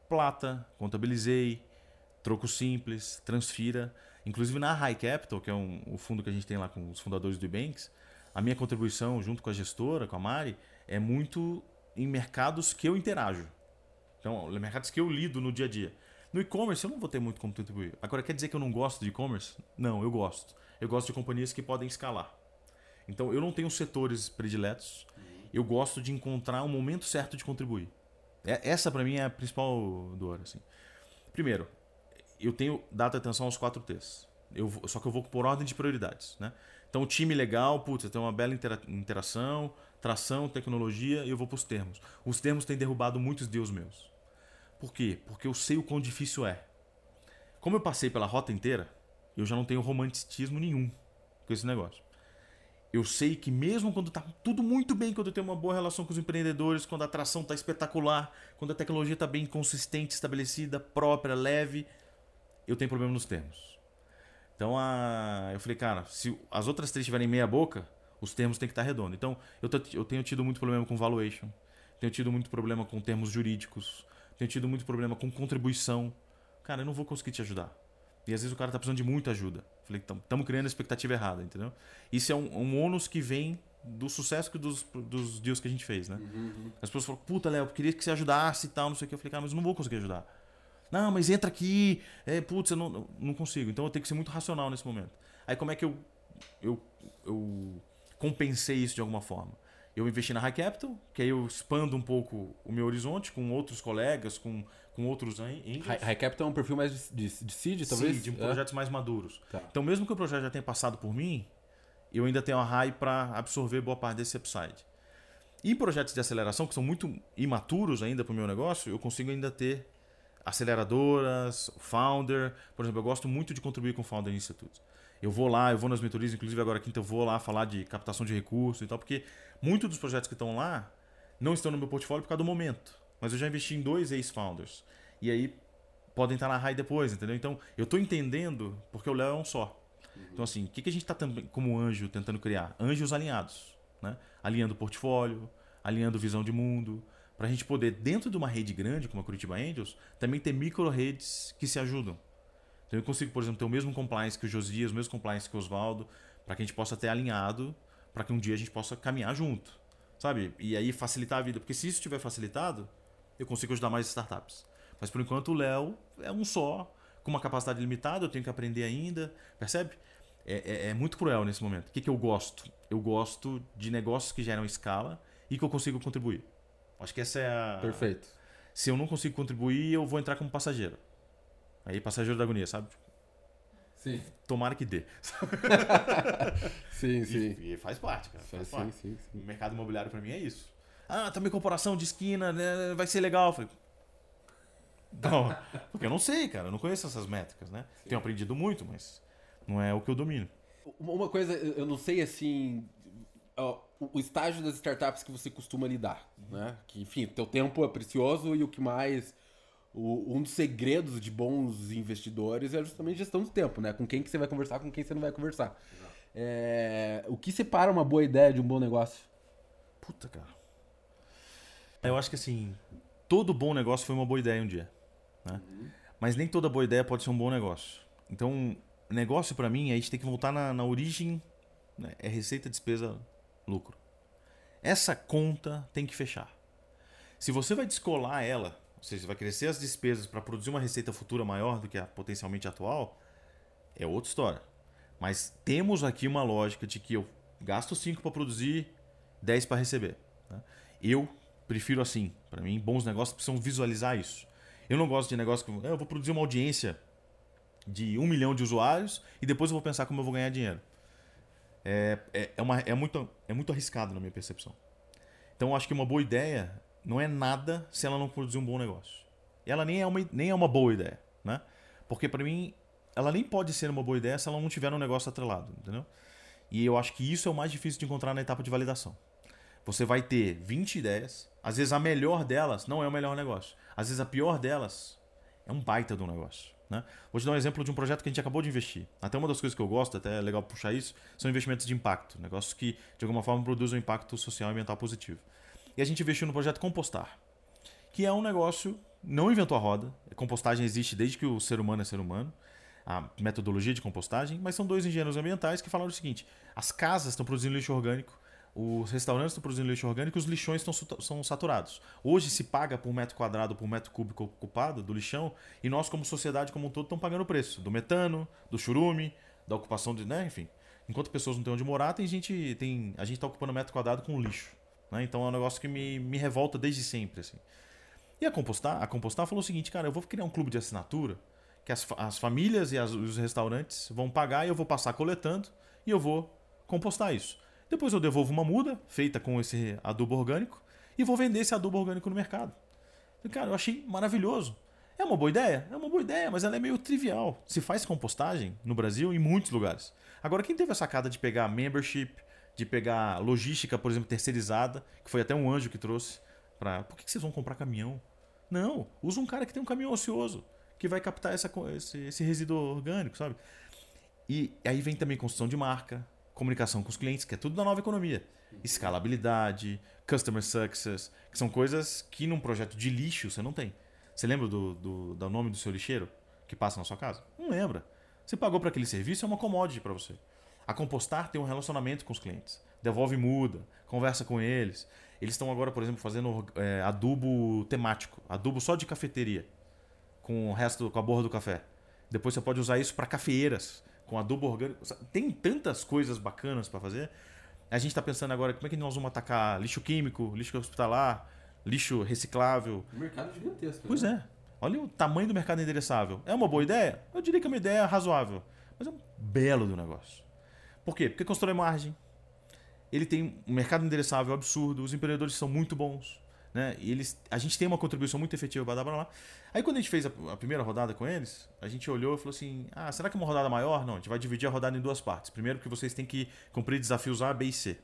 Plata, contabilizei, troco simples, transfira. Inclusive na High Capital, que é um, o fundo que a gente tem lá com os fundadores do Ebanks, a minha contribuição junto com a gestora, com a Mari, é muito em mercados que eu interajo. Então, mercados que eu lido no dia a dia. No e-commerce eu não vou ter muito como contribuir. Agora, quer dizer que eu não gosto de e-commerce? Não, eu gosto. Eu gosto de companhias que podem escalar. Então, eu não tenho setores prediletos. Eu gosto de encontrar o momento certo de contribuir. É, essa, para mim, é a principal dor. Assim. Primeiro, eu tenho dado atenção aos quatro T's. Eu, só que eu vou por ordem de prioridades. Né? Então, time legal, putz, tem uma bela intera interação, tração, tecnologia, e eu vou para os termos. Os termos têm derrubado muitos deus meus. Por quê? Porque eu sei o quão difícil é. Como eu passei pela rota inteira, eu já não tenho romanticismo nenhum com esse negócio. eu sei que mesmo quando tá tudo muito bem, quando eu tenho uma boa relação com os empreendedores, quando a atração tá espetacular, quando a tecnologia tá bem consistente, estabelecida, própria, leve, eu tenho problema nos termos. Então a... eu falei, cara, se as outras três tiverem meia boca, os termos têm que estar redondos. Então eu, eu tenho tido muito problema com valuation, tenho tido muito problema com termos jurídicos, tenho tido muito problema com contribuição. Cara, eu não vou conseguir te ajudar. E às vezes o cara tá precisando de muita ajuda. Falei, estamos criando a expectativa errada, entendeu? Isso é um, um ônus que vem do sucesso dos, dos deals que a gente fez, né? Uhum. As pessoas falam, puta, Léo, eu queria que você ajudasse e tal, não sei o que. Eu falei, cara, mas eu não vou conseguir ajudar. Não, mas entra aqui. É, putz, eu não, não consigo. Então eu tenho que ser muito racional nesse momento. Aí como é que eu, eu, eu compensei isso de alguma forma? Eu investi na High Capital, que aí eu expando um pouco o meu horizonte com outros colegas, com com outros angels. High, High Capital é um perfil mais de, de, de seed, talvez? Seed, de é. projetos é. mais maduros. Tá. Então, mesmo que o projeto já tenha passado por mim, eu ainda tenho a high para absorver boa parte desse upside. E projetos de aceleração, que são muito imaturos ainda para o meu negócio, eu consigo ainda ter aceleradoras, founder. Por exemplo, eu gosto muito de contribuir com o Founder Institute. Eu vou lá, eu vou nas mentorias, inclusive agora quinta eu vou lá falar de captação de recursos e tal, porque muitos dos projetos que estão lá não estão no meu portfólio por causa do momento mas eu já investi em dois ex-founders. E aí podem estar na RAI depois, entendeu? Então eu estou entendendo porque o Léo é um só. Então, assim, o que, que a gente está como anjo tentando criar? Anjos alinhados, né? Alinhando portfólio, alinhando visão de mundo, para a gente poder, dentro de uma rede grande como a Curitiba Angels, também ter micro-redes que se ajudam. Então eu consigo, por exemplo, ter o mesmo compliance que o Josias, o mesmo compliance que o Oswaldo, para que a gente possa ter alinhado, para que um dia a gente possa caminhar junto, sabe? E aí facilitar a vida. Porque se isso estiver facilitado, eu consigo ajudar mais startups. Mas por enquanto o Léo é um só, com uma capacidade limitada, eu tenho que aprender ainda, percebe? É, é, é muito cruel nesse momento. O que, que eu gosto? Eu gosto de negócios que geram escala e que eu consigo contribuir. Acho que essa é a. Perfeito. Se eu não consigo contribuir, eu vou entrar como passageiro. Aí, passageiro da agonia, sabe? Sim. Tomara que dê. sim, sim. E, faz parte, cara. Faz sim, parte. Sim, sim. O mercado imobiliário para mim é isso. Ah, também corporação de esquina, né? vai ser legal. Eu falei, não, porque eu não sei, cara, eu não conheço essas métricas, né? Sim. Tenho aprendido muito, mas não é o que eu domino. Uma coisa, eu não sei assim, o estágio das startups que você costuma lidar, né? Que, enfim, teu tempo é precioso e o que mais o, um dos segredos de bons investidores é justamente gestão do tempo, né? Com quem que você vai conversar, com quem você não vai conversar. É, o que separa uma boa ideia de um bom negócio? Puta, cara. Eu acho que assim, todo bom negócio foi uma boa ideia um dia. Né? Uhum. Mas nem toda boa ideia pode ser um bom negócio. Então, negócio para mim, a gente tem que voltar na, na origem, né? é receita, despesa, lucro. Essa conta tem que fechar. Se você vai descolar ela, ou seja, vai crescer as despesas para produzir uma receita futura maior do que a potencialmente atual, é outra história. Mas temos aqui uma lógica de que eu gasto 5 para produzir, 10 para receber. Né? Eu prefiro assim. Para mim, bons negócios precisam visualizar isso. Eu não gosto de negócio que ah, eu vou produzir uma audiência de um milhão de usuários e depois eu vou pensar como eu vou ganhar dinheiro. É, é, é, uma, é, muito, é muito arriscado na minha percepção. Então eu acho que uma boa ideia não é nada se ela não produzir um bom negócio. E ela nem é uma, nem é uma boa ideia. Né? Porque para mim, ela nem pode ser uma boa ideia se ela não tiver um negócio atrelado. Entendeu? E eu acho que isso é o mais difícil de encontrar na etapa de validação. Você vai ter 20 ideias. Às vezes a melhor delas não é o melhor negócio. Às vezes a pior delas é um baita do negócio. Né? Vou te dar um exemplo de um projeto que a gente acabou de investir. Até uma das coisas que eu gosto, até é legal puxar isso, são investimentos de impacto. Negócios que, de alguma forma, produzem um impacto social e ambiental positivo. E a gente investiu no projeto Compostar, que é um negócio, não inventou a roda. Compostagem existe desde que o ser humano é ser humano. A metodologia de compostagem, mas são dois engenheiros ambientais que falaram o seguinte: as casas estão produzindo lixo orgânico os restaurantes estão produzindo lixo orgânico, os lixões estão, são saturados. Hoje se paga por metro quadrado, por metro cúbico ocupado do lixão, e nós, como sociedade como um todo, estamos pagando o preço do metano, do churume, da ocupação de. Né, enfim. Enquanto pessoas não têm onde morar, tem gente. Tem, a gente está ocupando metro quadrado com lixo. Né? Então é um negócio que me, me revolta desde sempre. Assim. E a Compostar, a Compostar falou o seguinte, cara, eu vou criar um clube de assinatura que as, as famílias e as, os restaurantes vão pagar e eu vou passar coletando e eu vou compostar isso. Depois eu devolvo uma muda feita com esse adubo orgânico e vou vender esse adubo orgânico no mercado. Cara, eu achei maravilhoso. É uma boa ideia? É uma boa ideia, mas ela é meio trivial. Se faz compostagem no Brasil em muitos lugares. Agora, quem teve a sacada de pegar membership, de pegar logística, por exemplo, terceirizada, que foi até um anjo que trouxe. Pra... Por que vocês vão comprar caminhão? Não, usa um cara que tem um caminhão ocioso, que vai captar essa, esse, esse resíduo orgânico, sabe? E aí vem também construção de marca, comunicação com os clientes, que é tudo da nova economia. Escalabilidade, customer success, que são coisas que num projeto de lixo você não tem. Você lembra do, do, do nome do seu lixeiro que passa na sua casa? Não lembra. Você pagou para aquele serviço, é uma commodity para você. A Compostar tem um relacionamento com os clientes. Devolve muda, conversa com eles. Eles estão agora, por exemplo, fazendo é, adubo temático, adubo só de cafeteria, com o resto, com a borra do café. Depois você pode usar isso para cafeeiras, com adubo orgânico. Tem tantas coisas bacanas para fazer. A gente está pensando agora como é que nós vamos atacar lixo químico, lixo hospitalar, lixo reciclável. O mercado é gigantesco. Pois né? é. Olha o tamanho do mercado endereçável. É uma boa ideia? Eu diria que é uma ideia razoável. Mas é um belo do negócio. Por quê? Porque constrói margem. Ele tem um mercado endereçável absurdo. Os empreendedores são muito bons. Né? E eles, a gente tem uma contribuição muito efetiva para dar para lá. Aí quando a gente fez a, a, primeira rodada com eles, a gente olhou e falou assim: ah, será que é uma rodada maior? Não, a gente vai dividir a rodada em duas partes. Primeiro, que vocês têm que cumprir desafios A, B e C.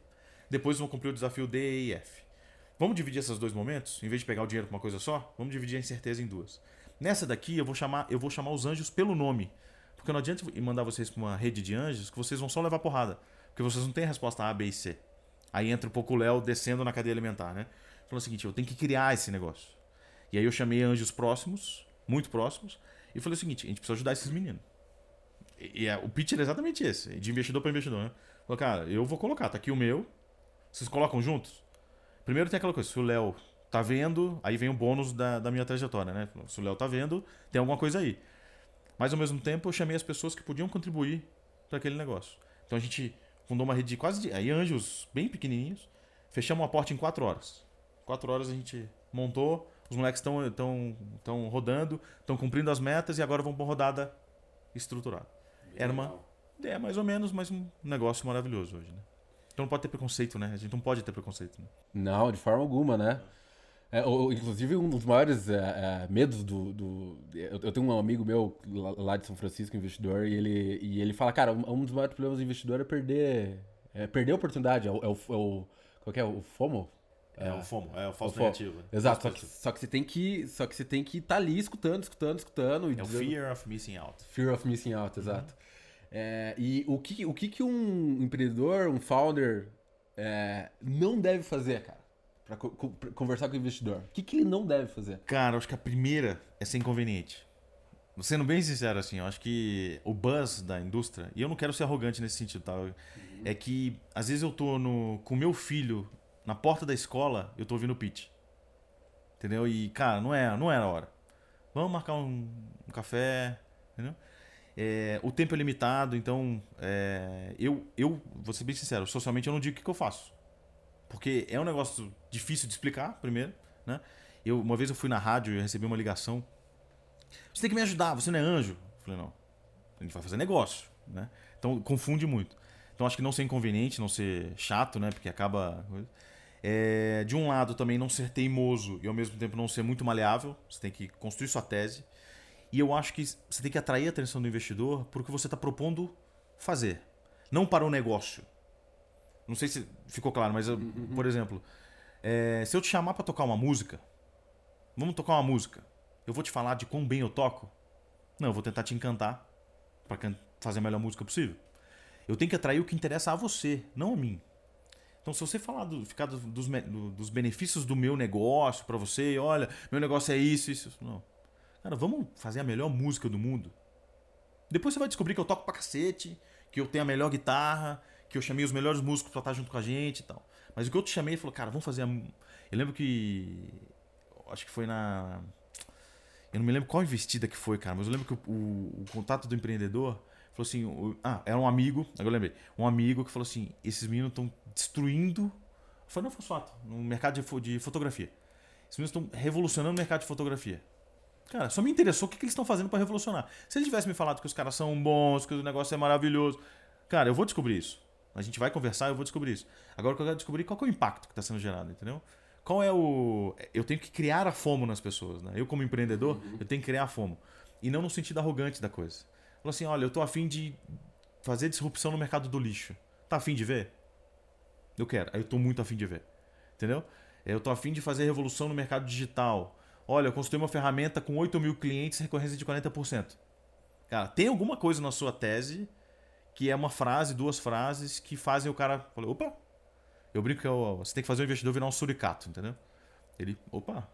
Depois vão cumprir o desafio D, E F. Vamos dividir esses dois momentos? Em vez de pegar o dinheiro para uma coisa só, vamos dividir a incerteza em duas. Nessa daqui, eu vou chamar, eu vou chamar os anjos pelo nome. Porque não adianta mandar vocês para uma rede de anjos que vocês vão só levar porrada. Porque vocês não têm resposta A, B e C. Aí entra um pouco o Léo descendo na cadeia alimentar, né? Falou o seguinte: eu tenho que criar esse negócio. E aí eu chamei anjos próximos, muito próximos, e falei o seguinte: a gente precisa ajudar esses meninos. E, e é, o pitch era exatamente esse, de investidor para investidor, né? Falou, cara, eu vou colocar, tá aqui o meu, vocês colocam juntos? Primeiro tem aquela coisa: se o Léo tá vendo, aí vem o bônus da, da minha trajetória, né? Se o Léo tá vendo, tem alguma coisa aí. Mas ao mesmo tempo eu chamei as pessoas que podiam contribuir para aquele negócio. Então a gente fundou uma rede de quase de, aí anjos bem pequenininhos, fechamos uma porta em quatro horas. Quatro horas a gente montou, os moleques estão estão estão rodando, estão cumprindo as metas e agora vão para uma rodada estruturada. Bem Era uma é mais ou menos, mas um negócio maravilhoso hoje, né? Então não pode ter preconceito, né? A gente não pode ter preconceito. Né? Não, de forma alguma, né? É, ou, inclusive, um dos maiores é, é, medos do, do eu, eu, tenho um amigo meu lá de São Francisco, investidor, e ele, e ele fala, cara, um, um dos maiores problemas do investidor é perder, é perder a oportunidade. É o, é o, é o qual é? O FOMO? É, o FOMO, é o falso o negativo. Né? Exato, só que, só que, você tem que só que você tem que estar tá ali escutando, escutando, escutando. é o fear of missing out. Fear of missing out, uhum. exato. Uhum. É, e o que, o que que um empreendedor, um founder é, não deve fazer, cara? para co conversar com o investidor? O que, que ele não deve fazer? Cara, acho que a primeira é ser inconveniente. Sendo bem sincero, assim, eu acho que o buzz da indústria, e eu não quero ser arrogante nesse sentido, tá? É que às vezes eu tô no, com meu filho na porta da escola, eu tô ouvindo o pitch. Entendeu? E, cara, não é, não era a hora. Vamos marcar um, um café, entendeu? É, o tempo é limitado, então é, eu, eu, vou ser bem sincero, socialmente eu não digo o que, que eu faço. Porque é um negócio difícil de explicar, primeiro. Né? Eu, uma vez eu fui na rádio e recebi uma ligação. Você tem que me ajudar, você não é anjo. Eu falei, não. A gente vai fazer negócio. Né? Então confunde muito. Então acho que não ser inconveniente, não ser chato, né? Porque acaba. É, de um lado também não ser teimoso e ao mesmo tempo não ser muito maleável. Você tem que construir sua tese. E eu acho que você tem que atrair a atenção do investidor para o que você está propondo fazer. Não para o negócio. Não sei se ficou claro, mas, uhum. por exemplo, é, se eu te chamar para tocar uma música, vamos tocar uma música, eu vou te falar de quão bem eu toco? Não, eu vou tentar te encantar para fazer a melhor música possível. Eu tenho que atrair o que interessa a você, não a mim. Então, se você falar do, ficar do, dos, do, dos benefícios do meu negócio para você, olha, meu negócio é isso, isso, não. Cara, vamos fazer a melhor música do mundo. Depois você vai descobrir que eu toco pra cacete, que eu tenho a melhor guitarra, que eu chamei os melhores músicos pra estar junto com a gente e tal. Mas o que eu te chamei, ele falou, cara, vamos fazer a... Eu lembro que... Acho que foi na... Eu não me lembro qual investida que foi, cara, mas eu lembro que o, o, o contato do empreendedor falou assim... O... Ah, era um amigo, agora eu lembrei. Um amigo que falou assim, esses meninos estão destruindo... Foi não Fosfato, no mercado de, de fotografia. Esses meninos estão revolucionando o mercado de fotografia. Cara, só me interessou o que, que eles estão fazendo para revolucionar. Se ele tivesse me falado que os caras são bons, que o negócio é maravilhoso, cara, eu vou descobrir isso. A gente vai conversar e eu vou descobrir isso. Agora eu quero descobrir qual é o impacto que está sendo gerado, entendeu? Qual é o. Eu tenho que criar a FOMO nas pessoas, né? Eu, como empreendedor, uhum. eu tenho que criar a FOMO. E não no sentido arrogante da coisa. Falou assim: olha, eu tô afim de fazer disrupção no mercado do lixo. Tá afim de ver? Eu quero. Aí eu tô muito afim de ver. Entendeu? Eu tô afim de fazer revolução no mercado digital. Olha, eu construí uma ferramenta com 8 mil clientes, recorrência de 40%. Cara, tem alguma coisa na sua tese que é uma frase, duas frases que fazem o cara falar, opa, eu brinco que eu, você tem que fazer o investidor virar um suricato, entendeu? Ele, opa,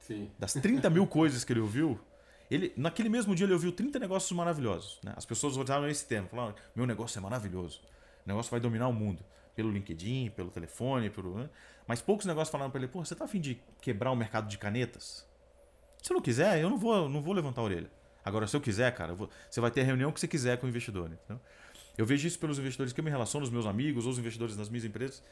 Sim. das 30 mil coisas que ele ouviu, ele, naquele mesmo dia ele ouviu 30 negócios maravilhosos. Né? As pessoas usaram esse termo, falaram, meu negócio é maravilhoso. O negócio vai dominar o mundo. Pelo LinkedIn, pelo telefone, pelo. né? Mas poucos negócios falaram para ele, pô, você tá afim de quebrar o mercado de canetas? Se eu não quiser, eu não vou, não vou levantar a orelha. Agora, se eu quiser, cara, eu vou- você vai ter a reunião que você quiser com o investidor. Entendeu? Eu vejo isso pelos investidores que eu me relaciono, os meus amigos, ou os investidores das minhas empresas,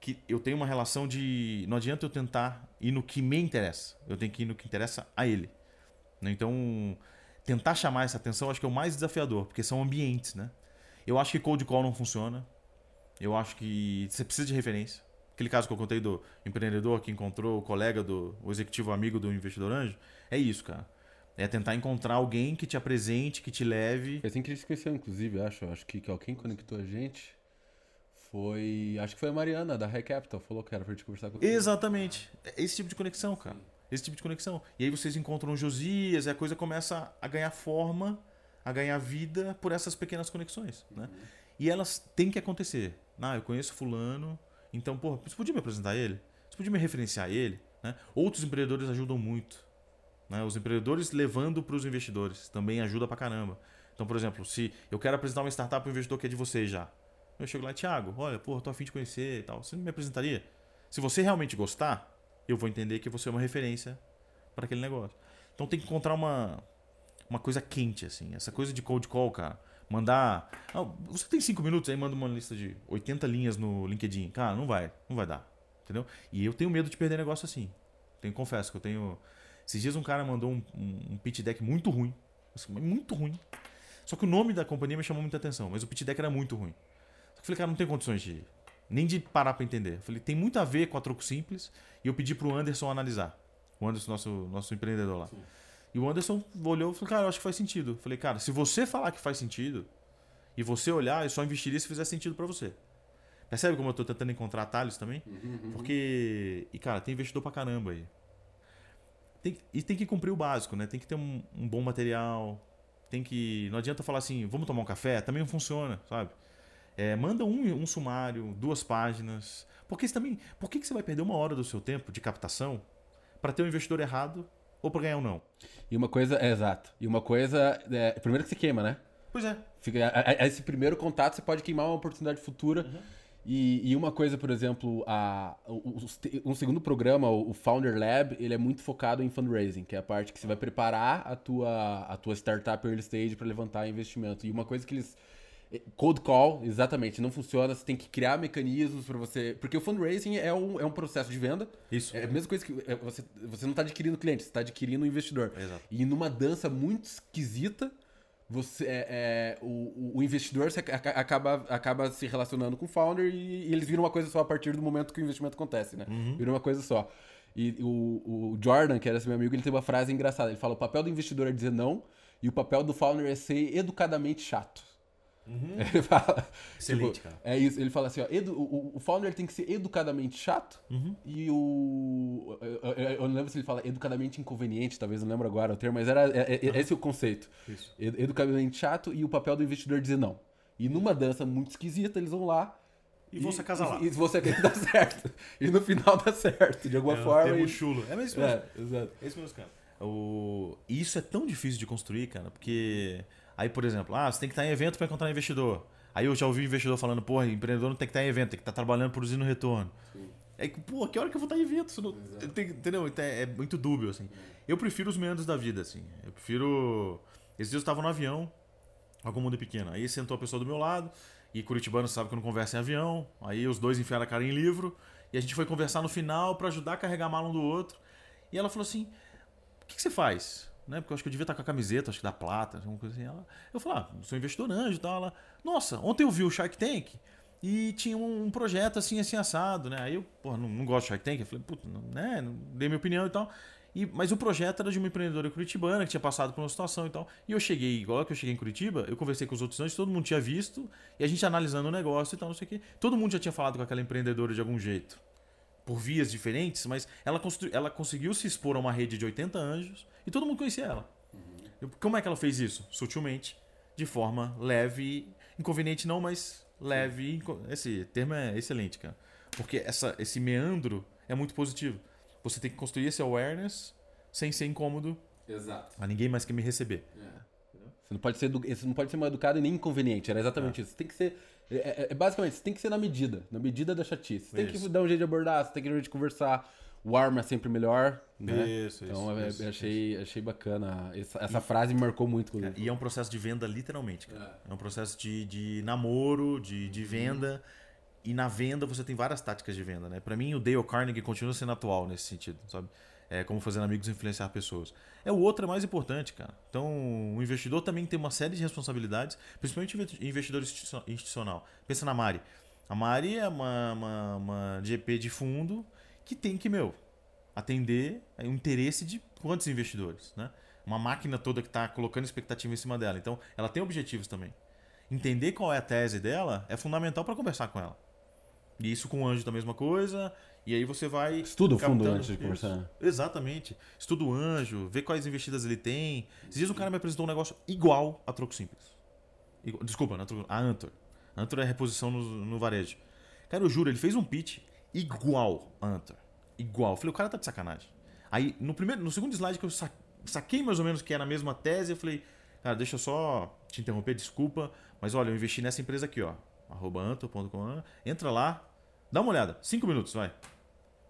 que eu tenho uma relação de. Não adianta eu tentar ir no que me interessa. Eu tenho que ir no que interessa a ele. né? Então, tentar chamar essa atenção acho que é o mais desafiador, porque são ambientes, né? Eu acho que cold call não funciona. Eu acho que você precisa de referência. Aquele caso que eu contei do empreendedor que encontrou o colega do o executivo amigo do investidor anjo, é isso, cara. É tentar encontrar alguém que te apresente, que te leve. Foi assim que a gente se conheceu, inclusive, acho. Acho que, que quem conectou a gente foi. Acho que foi a Mariana, da High Capital. Falou que era pra gente conversar com Exatamente. É esse tipo de conexão, cara. Esse tipo de conexão. E aí vocês encontram o Josias e a coisa começa a ganhar forma, a ganhar vida por essas pequenas conexões, né? E elas têm que acontecer. Ah, eu conheço fulano, então, pô, você podia me apresentar ele? Você podia me referenciar ele? Né? Outros empreendedores ajudam muito. Né? Os empreendedores levando para os investidores também ajuda pra caramba. Então, por exemplo, se eu quero apresentar uma startup para um investidor que é de vocês já. Eu chego lá, Thiago, olha, pô, tô afim de conhecer e tal. Você não me apresentaria? Se você realmente gostar, eu vou entender que você é uma referência para aquele negócio. Então tem que encontrar uma, uma coisa quente, assim. Essa coisa de cold call, cara. Mandar. Ah, você tem cinco minutos, aí manda uma lista de 80 linhas no LinkedIn. Cara, não vai. Não vai dar. Entendeu? E eu tenho medo de perder negócio assim. Tenho, confesso que eu tenho. Esses dias um cara mandou um, um, um pitch deck muito ruim. Assim, muito ruim. Só que o nome da companhia me chamou muita atenção. Mas o pitch deck era muito ruim. Só que eu falei, cara, não tem condições de. Nem de parar pra entender. Eu falei, tem muito a ver com a troco simples. E eu pedi pro Anderson analisar. O Anderson, nosso, nosso empreendedor lá. E o Anderson olhou e falou, cara, eu acho que faz sentido. Eu falei, cara, se você falar que faz sentido, e você olhar, eu só investiria se fizer sentido pra você. Percebe como eu tô tentando encontrar atalhos também? Porque, e cara, tem investidor pra caramba aí. Tem, e tem que cumprir o básico, né? Tem que ter um, um bom material. Tem que. Não adianta falar assim, vamos tomar um café? Também não funciona, sabe? É, manda um, um sumário, duas páginas. Porque isso também. Por que, que você vai perder uma hora do seu tempo de captação para ter um investidor errado ou para ganhar um não? E uma coisa, é exato. E uma coisa, é, primeiro que você queima, né? Pois é. Fica, a- a- esse primeiro contato você pode queimar uma oportunidade futura. E, e uma coisa, por exemplo, a, o- te- um segundo programa, o o Founder Lab, ele é muito focado em fundraising, que é a parte que você vai preparar a tua, a tua startup early stage para levantar investimento. E uma coisa que eles. Cold call, exatamente, não funciona. Você tem que criar mecanismos para você. Porque o fundraising é um, é um processo de venda. Isso. É a mesma coisa que é, você, você não está adquirindo cliente, você está adquirindo um investidor. Exato. E numa dança muito esquisita, você é, é, o, o investidor se aca- acaba, acaba se relacionando com o founder e, e eles viram uma coisa só a partir do momento que o investimento acontece, né? Viram uma coisa só. E o, o Jordan, que era esse meu amigo, ele tem uma frase engraçada. Ele fala: o papel do investidor é dizer não e o papel do founder é ser educadamente chato. Ele fala. Excelente, tipo, cara. É isso. Ele fala assim: ó, edu- o, o founder tem que ser educadamente chato e o. Eu, eu- eu não lembro se ele fala educadamente inconveniente, talvez não lembro agora o termo, mas era é- é- esse é o conceito. Isso. Ed- Educadamente chato e o papel do investidor dizer não. E numa dança muito esquisita, eles vão lá. E vão se acasalar. E, e você quer que dá certo. E no final dá certo, de alguma É, forma. e- chulo. É mesmo. É, exato. É isso mesmo, cara. O... E isso é tão difícil de construir, cara, porque. Aí, por exemplo, ah, você tem que estar em evento para encontrar investidor. Aí eu já ouvi investidor falando, porra, empreendedor não tem que estar em evento, tem que estar trabalhando, produzindo retorno. É que, pô, que hora que eu vou estar em evento? Não- tem- entendeu? Então, É, é muito dúbio, assim. Eu prefiro os meandros da vida, assim. Eu prefiro. Esses dias eu estava no avião, o mundo é pequeno. Aí sentou a pessoa do meu lado, e Curitibano sabe que eu não converso em avião. Aí os dois enfiaram a cara em livro, e a gente foi conversar no final para ajudar a carregar a mala um do outro. E ela falou assim: O que, que você faz? Né? Porque eu acho que eu devia estar com a camiseta, acho que da Plata, alguma coisa assim. Ela, eu falei: Ah, sou investidor anjo e tal. Ela, Nossa, ontem eu vi o Shark Tank. E tinha um projeto assim, assim, assado, né? Aí eu, porra, não, não gosto de Shark Tank. Eu falei, puta, não, né? Não dei minha opinião e tal. E, mas o projeto era de uma empreendedora curitibana que tinha passado por uma situação e tal. E eu cheguei, igual que eu cheguei em Curitiba, eu conversei com os outros antes, todo mundo tinha visto, e a gente analisando o negócio e tal, não sei o quê. Todo mundo já tinha falado com aquela empreendedora de algum jeito. Por vias diferentes, mas ela, ela conseguiu se expor a uma rede de 80 anjos e todo mundo conhecia ela. Uhum. Como é que ela fez isso? Sutilmente, de forma leve, inconveniente não, mas leve. Esse termo é excelente, cara. Porque essa, esse meandro é muito positivo. Você tem que construir esse awareness sem ser incômodo. Exato. A ninguém mais quer me receber. É. Você não pode ser, você não pode ser mal educado e nem inconveniente. Era exatamente é. isso. Você tem que ser. É, é, é, basicamente, você tem que ser na medida. Na medida da chatice. Você tem que dar um jeito de abordar, você tem que dar um jeito de conversar. O arma é sempre melhor. Né? Isso, então isso, eu, achei, isso. achei bacana. Essa, essa e, frase me marcou muito. É, e é um processo de venda, literalmente. É. é. um processo de, de namoro, de, de venda. Uhum. E na venda você tem várias táticas de venda, né? Para mim, o Dale Carnegie continua sendo atual nesse sentido, sabe? É como fazer amigos influenciar pessoas. É o outro é mais importante, cara. Então, o investidor também tem uma série de responsabilidades, principalmente investidor institucional. Pensa na Mari. A Mari é uma, uma, uma GP de fundo que tem que, meu, atender o interesse de quantos investidores, né? Uma máquina toda que está colocando expectativa em cima dela. Então, ela tem objetivos também. Entender qual é a tese dela é fundamental para conversar com ela. E isso com o anjo da mesma coisa. E aí você vai. Estuda o fundo antes de conversar. Exatamente. Estuda o anjo, vê quais investidas ele tem. Esses dias um cara me apresentou um negócio igual a troco simples. Desculpa, a Antor. A Antor é reposição no, no varejo. Cara, eu juro, ele fez um pitch igual a Antor. Igual. Eu falei, o cara tá de sacanagem. Aí, no, primeiro, no segundo slide que eu saquei mais ou menos que era a mesma tese, eu falei, cara, deixa eu só te interromper, desculpa, mas olha, eu investi nessa empresa aqui, ó arroba anto.com, entra lá, dá uma olhada, cinco minutos, vai.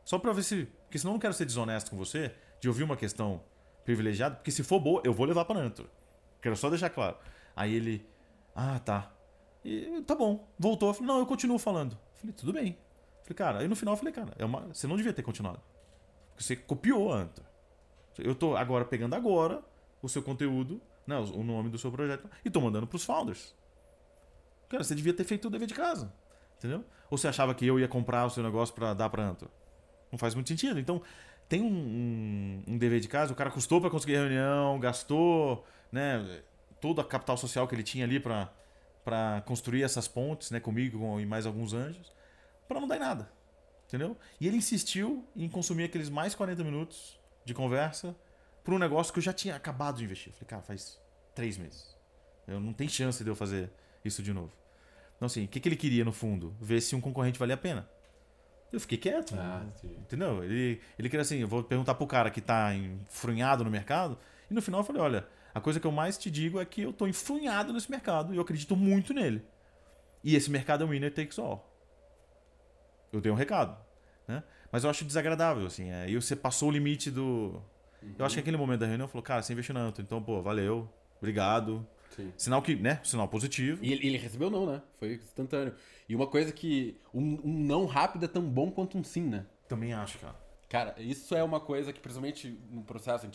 Só para ver se. Porque senão eu não quero ser desonesto com você, de ouvir uma questão privilegiada, porque se for boa, eu vou levar para Anto. Quero só deixar claro. Aí ele. Ah, tá. E, tá bom. Voltou. Eu falei, não, eu continuo falando. Eu falei, tudo bem. Eu falei, cara, aí no final eu falei, cara, é uma... você não devia ter continuado. Você copiou a Anto. Eu tô agora pegando agora o seu conteúdo, né, o nome do seu projeto, e tô mandando pros founders. Cara, você devia ter feito o dever de casa. Entendeu? Ou você achava que eu ia comprar o seu negócio para dar para Anto? Não faz muito sentido. Então, tem um, um, um dever de casa, o cara custou para conseguir reunião, gastou né, toda a capital social que ele tinha ali para construir essas pontes né, comigo com, e mais alguns anjos, para não dar em nada. Entendeu? E ele insistiu em consumir aqueles mais 40 minutos de conversa para um negócio que eu já tinha acabado de investir. Eu falei, cara, faz três meses. Eu não tem chance de eu fazer isso de novo. Então, assim, o que, que ele queria no fundo? Ver se um concorrente valia a pena. Eu fiquei quieto. Ah, entendeu? Ele, ele queria assim, eu vou perguntar pro cara que tá enfrunhado no mercado. E no final eu falei, olha, a coisa que eu mais te digo é que eu tô enfrunhado nesse mercado e eu acredito muito nele. E esse mercado é um winner takes all. Eu dei um recado. Né? Mas eu acho desagradável, assim. É, e você passou o limite do. Uhum. Eu acho que naquele momento da reunião falou, cara, você investiu na então, pô, valeu, obrigado. Sim. Sinal que, né? Sinal positivo. E ele, ele, recebeu não, né? Foi instantâneo. E uma coisa que. Um, um, não rápido é tão bom quanto um sim, né? Também acho, cara. Cara, isso é uma coisa que, principalmente no processo,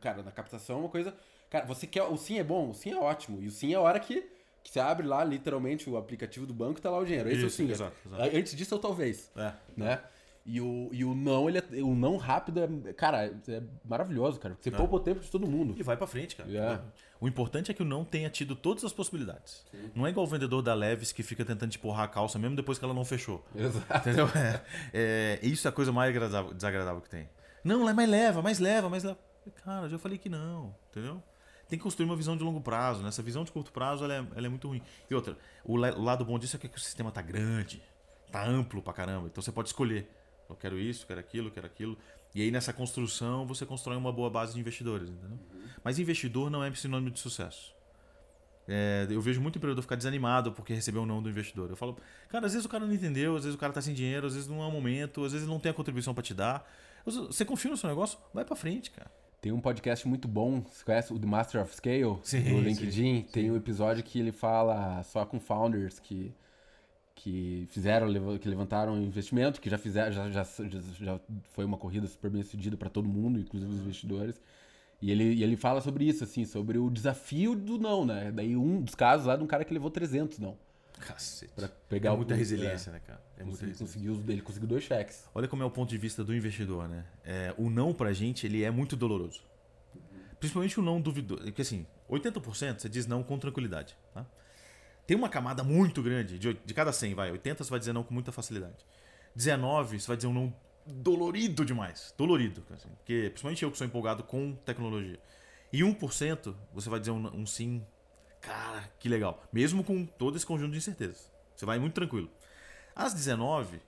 cara, na captação, é uma coisa. Cara, você quer. O sim é bom, o sim é ótimo. E o sim é a hora que, que você abre lá, literalmente, o aplicativo do banco e tá lá o dinheiro. Esse isso, é o sim. Exato, exato. Antes disso, eu talvez. É. Né? E o, e o não, ele é, o não rápido é, cara, é maravilhoso, cara. Você é. poupa o tempo de todo mundo. E vai para frente, cara. Yeah. O importante é que o não tenha tido todas as possibilidades. Sim. Não é igual o vendedor da Leves que fica tentando te empurrar a calça mesmo depois que ela não fechou. Exato. Entendeu? É, é, isso é a coisa mais desagradável que tem. Não, mas leva, mas leva, mas leva. Cara, eu já falei que não, entendeu? Tem que construir uma visão de longo prazo. Né? Essa visão de curto prazo ela é, ela é muito ruim. E outra, o lado bom disso é que o sistema tá grande, tá amplo pra caramba. Então você pode escolher. Eu quero isso, quero aquilo, quero aquilo. E aí nessa construção você constrói uma boa base de investidores, entendeu? Uhum. Mas investidor não é sinônimo de sucesso. É, eu vejo muito empreendedor ficar desanimado porque recebeu um não do investidor. Eu falo, cara, às vezes o cara não entendeu, às vezes o cara tá sem dinheiro, às vezes não é o momento, às vezes não tem a contribuição para te dar. Você confia no seu negócio? Vai para frente, cara. Tem um podcast muito bom, você conhece o The Master of Scale, sim, do LinkedIn? Sim, tem sim. um episódio que ele fala só com founders que que fizeram, que levantaram investimento, que já fizeram, já, já, já foi uma corrida super bem sucedida para todo mundo, inclusive os investidores. E ele, e ele fala sobre isso, assim, sobre o desafio do não, né? Daí um dos casos lá de um cara que levou 300 não. Cacete. Pra pegar é muita o- resiliência, é. né, cara? É muita Consegui- resiliência. conseguiu, ele conseguiu dois cheques. Olha como é o ponto de vista do investidor, né? É, o não pra gente, ele é muito doloroso. Principalmente o não duvidoso. Porque assim, 80% você diz não com tranquilidade. Tá? Tem uma camada muito grande, de, de cada 100, vai. 80 você vai dizer não com muita facilidade. 19 você vai dizer um não dolorido demais. Dolorido. Assim, porque, principalmente eu que sou empolgado com tecnologia. E 1% você vai dizer um, um sim. Cara, que legal. Mesmo com todo esse conjunto de incertezas. Você vai muito tranquilo. Às 19,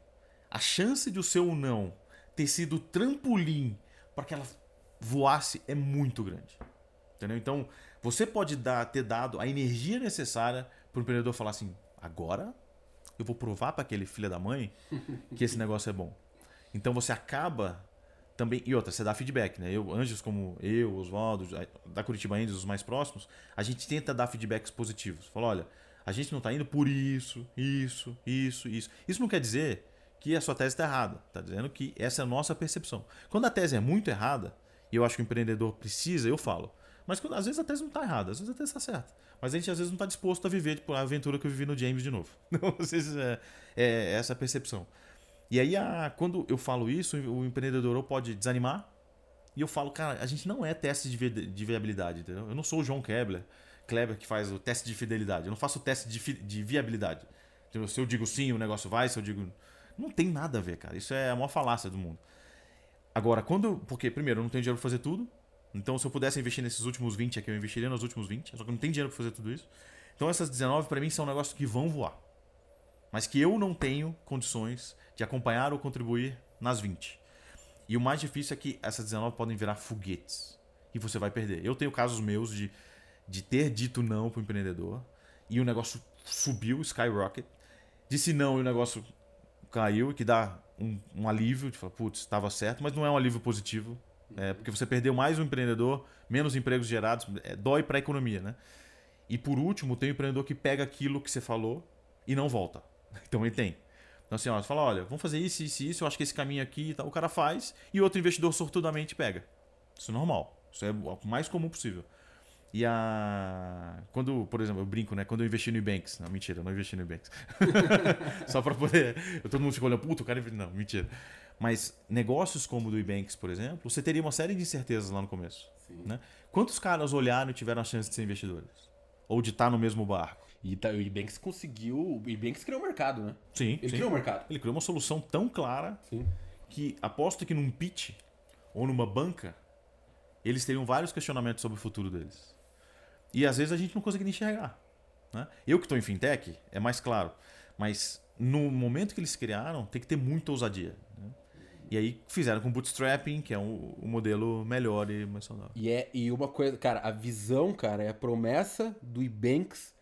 a chance de o seu não ter sido trampolim para que ela voasse é muito grande. Entendeu? Então, você pode dar, ter dado a energia necessária para o empreendedor falar assim: agora eu vou provar para aquele filho da mãe que esse negócio é bom. Então você acaba também. E outra, você dá feedback, né? Eu, anjos como eu, Oswaldo, da Curitiba Angels, os mais próximos, a gente tenta dar feedbacks positivos. Fala, olha, a gente não está indo por isso, isso, isso, isso. Isso não quer dizer que a sua tese está errada. Está dizendo que essa é a nossa percepção. Quando a tese é muito errada, e eu acho que o empreendedor precisa, eu falo. Mas quando, às vezes a tese não está errada, às vezes a tese está certa. Mas a gente às vezes não está disposto a viver tipo, a aventura que eu vivi no James de novo. Então, às vezes é, é essa percepção. E aí, a, quando eu falo isso, o empreendedor pode desanimar. E eu falo, cara, a gente não é teste de, vi- de viabilidade, entendeu? Eu não sou o João Kebler, Kleber que faz o teste de fidelidade. Eu não faço o teste de, de viabilidade. Entendeu? Se eu digo sim, o negócio vai. Se eu digo. Não tem nada a ver, cara. Isso é a maior falácia do mundo. Agora, quando. Porque, primeiro, eu não tenho dinheiro pra fazer tudo. Então, se eu pudesse investir nesses últimos 20 aqui, eu investiria nos últimos 20. Só que não tenho dinheiro pra fazer tudo isso. Então, essas 19 pra mim são negócios que vão voar. Mas que eu não tenho condições de acompanhar ou contribuir nas 20. E o mais difícil é que essas 19 podem virar foguetes. E você vai perder. Eu tenho casos meus de, de ter dito não pro empreendedor. E o negócio subiu, skyrocket. Disse não e o negócio caiu, que dá um, um alívio, de falar, putz, estava certo, mas não é um alívio positivo. É, porque você perdeu mais um empreendedor, menos empregos gerados, é, dói para a economia, né? E por último, tem o empreendedor que pega aquilo que você falou e não volta. Então ele tem. Então assim, ó, você fala, olha, vamos fazer isso, isso, isso, eu acho que esse caminho aqui e tal. O cara faz e outro investidor sortudamente pega. Isso é normal. Isso é o mais comum possível. E a. Quando, por exemplo, eu brinco, né? Quando eu investi no Ebanks. Não, mentira, eu não investi no Ebanks. Só pra poder. Todo mundo fica olhando, puto, o cara. Não, mentira. Mas negócios como o do Ebanks, por exemplo, você teria uma série de incertezas lá no começo. Né? Quantos caras olharam e tiveram a chance de ser investidores? Ou de estar no mesmo barco? E tá, o Ebanks conseguiu. O Ebanks criou o mercado, né? Sim, Ele sim. criou o mercado. Ele criou uma solução tão clara Sim. que aposto que num pitch ou numa banca eles teriam vários questionamentos sobre o futuro deles. E às vezes a gente não consegue nem enxergar. né? Eu que estou em fintech, é mais claro. Mas no momento que eles criaram, tem que ter muita ousadia. né? E aí fizeram com bootstrapping, que é um, um modelo melhor e mais saudável. E, é, e uma coisa, cara, a visão, cara, é a promessa do Ebanks.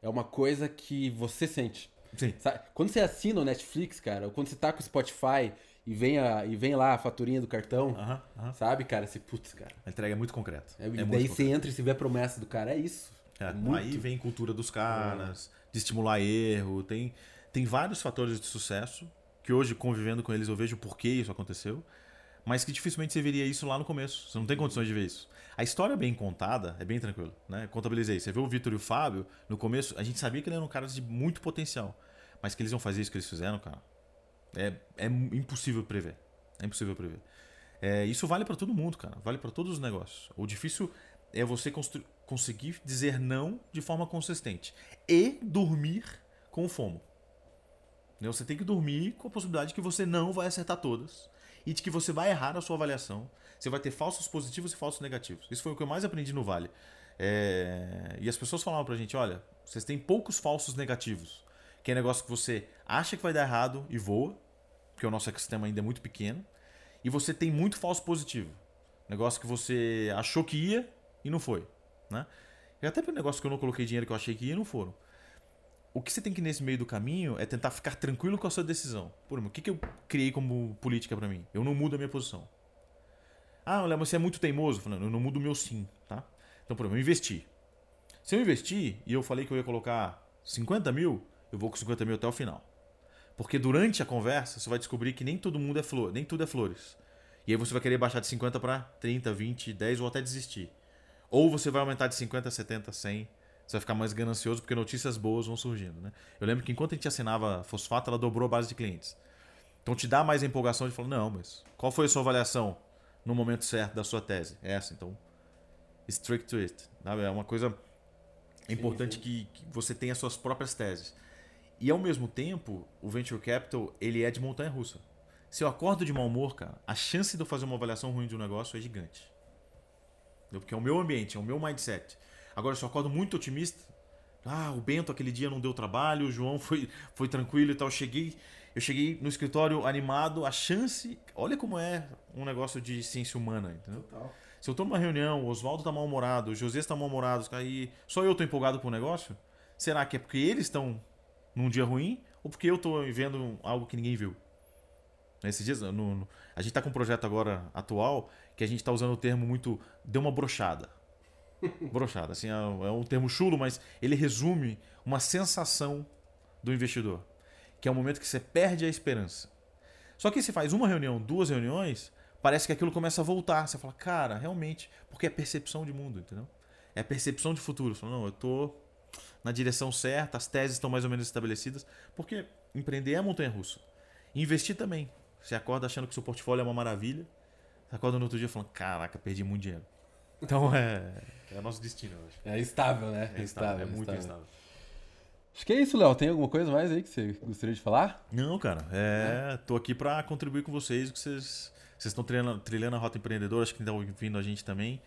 É uma coisa que você sente. Sim. Sabe? Quando você assina o Netflix, cara, ou quando você tá com o Spotify e vem, a, e vem lá a faturinha do cartão, Aham, aham. sabe, cara? Você, putz, cara. A entrega é muito concreta. É, É e muito daí você entra e você vê a promessa do cara. É isso. É, É muito. Aí vem cultura dos caras, de estimular erro, tem, tem vários fatores de sucesso que hoje, convivendo com eles, eu vejo por que isso aconteceu, mas que dificilmente você veria isso lá no começo. Você não tem condições de ver isso. A história bem contada é bem tranquilo, né? Contabilizei. Você vê o Vitor e o Fábio, no começo, a gente sabia que eles eram caras de muito potencial, mas que eles iam fazer isso que eles fizeram, cara, é, é impossível prever. É impossível prever. É, isso vale para todo mundo, cara. Vale para todos os negócios. O difícil é você conseguir dizer não de forma consistente e dormir com fomo. Né? Você tem que dormir com a possibilidade de que você não vai acertar todas e de que você vai errar a sua avaliação. Você vai ter falsos positivos e falsos negativos. Isso foi o que eu mais aprendi no Vale. É, E as pessoas falavam pra gente: olha, vocês têm poucos falsos negativos. Que é negócio que você acha que vai dar errado e voa, porque o nosso ecossistema ainda é muito pequeno. E você tem muito falso positivo. Negócio que você achou que ia e não foi. Né? E até para negócio que eu não coloquei dinheiro que eu achei que ia, não foram. O que você tem que nesse meio do caminho é tentar ficar tranquilo com a sua decisão. Por exemplo, o que, que eu criei como política para mim? Eu não mudo a minha posição. Ah, Léo, mas você é muito teimoso. Falando, eu não mudo o meu sim, tá? Então, por exemplo, eu investi. Se eu investir e eu falei que eu ia colocar 50 mil, eu vou com 50 mil até o final. Porque durante a conversa você vai descobrir que nem todo mundo é flor, nem tudo é flores. E aí você vai querer baixar de 50 para 30, 20, 10 ou até desistir. Ou você vai aumentar de 50, 70, 100. Você vai ficar mais ganancioso porque notícias boas vão surgindo, né? Eu lembro que enquanto a gente assinava Fosfato, ela dobrou a base de clientes. Então te dá mais empolgação de falar, não, mas qual foi a sua avaliação no momento certo da sua tese? É essa, então strict to it. É uma coisa importante. Que, que você tenha as suas próprias teses. E ao mesmo tempo, o venture capital, ele é de montanha russa. Se eu acordo de mau humor, cara, a chance de eu fazer uma avaliação ruim de um negócio é gigante. Porque é o meu ambiente, é o meu mindset. Agora, eu acordo muito otimista, ah, o Bento aquele dia não deu trabalho, o João foi, foi tranquilo e tal. Eu cheguei, eu cheguei no escritório animado, a chance. Olha como é um negócio de ciência humana, entendeu? Total. Se eu tô numa reunião, o Oswaldo tá mal-humorado, o José está mal-humorado, aí só eu tô empolgado com o negócio, será que é porque eles estão num dia ruim ou porque eu tô vendo algo que ninguém viu? Nesses dias, no, no, a gente tá com um projeto agora atual que a gente tá usando o termo muito. deu uma brochada. Brochada, assim, é, é um termo chulo, mas ele resume uma sensação do investidor, que é o momento que você perde a esperança. Só que se faz uma reunião, duas reuniões, parece que aquilo começa a voltar. Você fala, cara, realmente, porque é percepção de mundo, entendeu? É percepção de futuro. Você fala, não, eu tô na direção certa, as teses estão mais ou menos estabelecidas, porque empreender é montanha russa. Investir também. Você acorda achando que seu portfólio é uma maravilha, você acorda no outro dia falando, caraca, perdi muito dinheiro. Então é, é nosso destino, eu acho. É estável, né? É, estável, é muito estável. estável. Acho que é isso, Léo. Tem alguma coisa mais aí que você gostaria de falar? Não, cara. É, tô aqui para contribuir com vocês, que vocês vocês estão trilhando, trilhando a rota empreendedora, acho que estão ouvindo a gente também.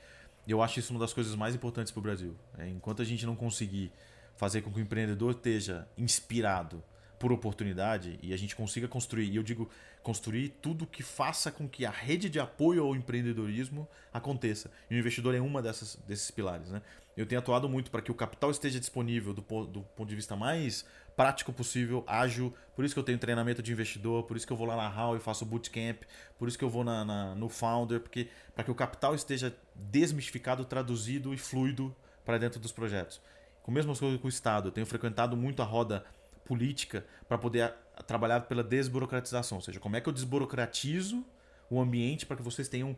E eu acho isso uma das coisas mais importantes para o Brasil. É, enquanto a gente não conseguir fazer com que o empreendedor esteja inspirado por oportunidade e a gente consiga construir, e eu digo construir tudo que faça com que a rede de apoio ao empreendedorismo aconteça. E o investidor é uma dessas, desses pilares. Né? Eu tenho atuado muito para que o capital esteja disponível do, do ponto de vista mais prático possível, ágil. Por isso que eu tenho treinamento de investidor, por isso que eu vou lá na HAL e faço bootcamp, por isso que eu vou na, na no Founder, porque para que o capital esteja desmistificado, traduzido e fluido para dentro dos projetos. Com a mesma coisa com o Estado, eu tenho frequentado muito a roda política para poder trabalhar pela desburocratização, ou seja, como é que eu desburocratizo o ambiente para que vocês tenham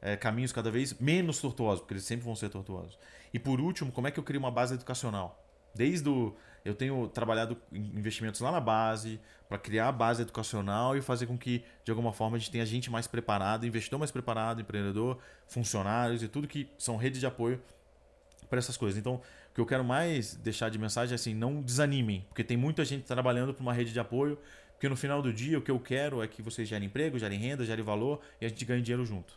é, caminhos cada vez menos tortuosos, porque eles sempre vão ser tortuosos. E por último, como é que eu crio uma base educacional? Desde o, eu tenho trabalhado investimentos lá na base para criar a base educacional e fazer com que de alguma forma a gente tenha gente mais preparada, investidor mais preparado, empreendedor, funcionários e tudo que são redes de apoio para essas coisas. Então, que eu quero mais deixar de mensagem é assim, não desanimem, porque tem muita gente trabalhando para uma rede de apoio, porque no final do dia o que eu quero é que vocês gerem emprego, gerem renda, gerem valor e a gente ganhe dinheiro junto,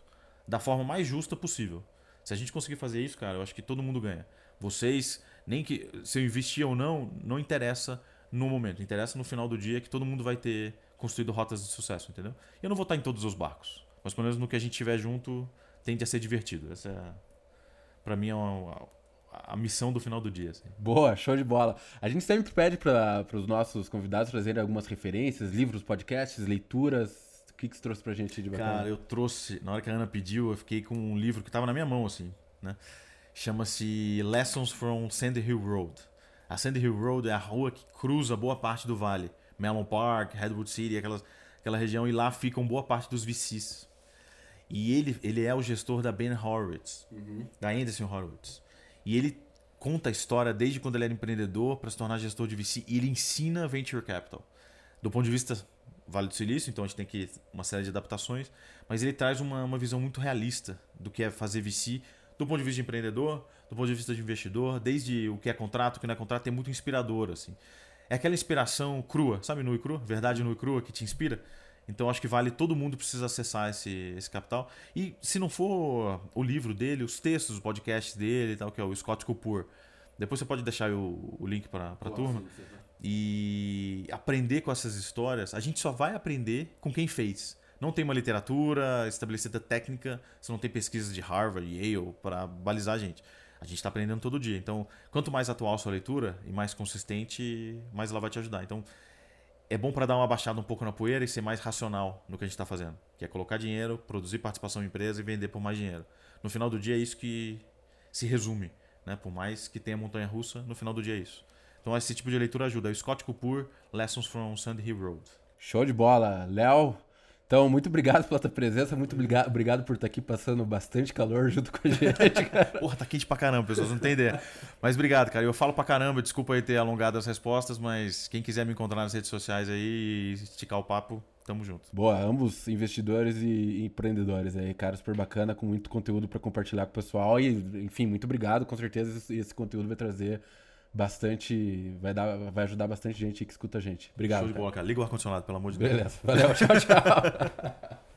da forma mais justa possível. Se a gente conseguir fazer isso, cara, eu acho que todo mundo ganha. Vocês, nem que se eu investir ou não, não interessa no momento, interessa no final do dia que todo mundo vai ter construído rotas de sucesso, entendeu? Eu não vou estar em todos os barcos, mas pelo menos no que a gente tiver junto, tende a ser divertido. Essa é, para mim é uma, a missão do final do dia. Assim. Boa, show de bola. A gente sempre pede para os nossos convidados trazerem algumas referências, livros, podcasts, leituras. O que, que você trouxe pra gente de bacana? Cara, eu trouxe, na hora que a Ana pediu, eu fiquei com um livro que estava na minha mão, assim, né? Chama-se Lessons from Sandy Hill Road. A Sandy Hill Road é a rua que cruza boa parte do vale. Mellon Park, Redwood City, aquelas, aquela região, e lá ficam boa parte dos VCs. E ele, ele é o gestor da Ben Horowitz, uhum. da Anderson Horowitz. E ele conta a história desde quando ele era empreendedor para se tornar gestor de VC e ele ensina venture capital. Do ponto de vista Vale do Silício, então a gente tem que uma série de adaptações, mas ele traz uma, uma visão muito realista do que é fazer VC do ponto de vista de empreendedor, do ponto de vista de investidor, desde o que é contrato, o que não é contrato, é muito inspirador assim. É aquela inspiração crua, sabe, nu e crua, verdade nu e crua que te inspira. Então acho que vale todo mundo precisa acessar esse, esse capital. E se não for o livro dele, os textos, os podcasts dele, tal, que é o Scott Cooper. Depois você pode deixar o, o link para a turma. E aprender com essas histórias, a gente só vai aprender com quem fez. Não tem uma literatura estabelecida técnica, você não tem pesquisas de Harvard, Yale para balizar a gente. A gente está aprendendo todo dia. Então, quanto mais atual a sua leitura e mais consistente, mais ela vai te ajudar. Então, é bom para dar uma baixada um pouco na poeira e ser mais racional no que a gente está fazendo. Que é colocar dinheiro, produzir participação em empresa e vender por mais dinheiro. No final do dia é isso que se resume. Né? Por mais que tenha montanha russa, no final do dia é isso. Então esse tipo de leitura ajuda. É o Scott Cooper, Lessons from Sandy Hill Road. Show de bola. Léo, Então, muito obrigado pela tua presença, muito obrigado, obrigado por estar aqui passando bastante calor junto com a gente, cara. Porra, tá quente pra caramba, pessoas não tem ideia. Mas obrigado, cara. Eu falo pra caramba, desculpa aí ter alongado as respostas, mas quem quiser me encontrar nas redes sociais aí e esticar o papo, tamo junto. Boa, ambos investidores e empreendedores aí, cara, super bacana, com muito conteúdo para compartilhar com o pessoal. E, enfim, muito obrigado. Com certeza esse, esse conteúdo vai trazer bastante. Vai, dar, vai ajudar bastante gente que escuta a gente. Obrigado. Show de bola, cara. Liga o ar-condicionado, pelo amor de Deus. Beleza. Valeu, tchau, tchau.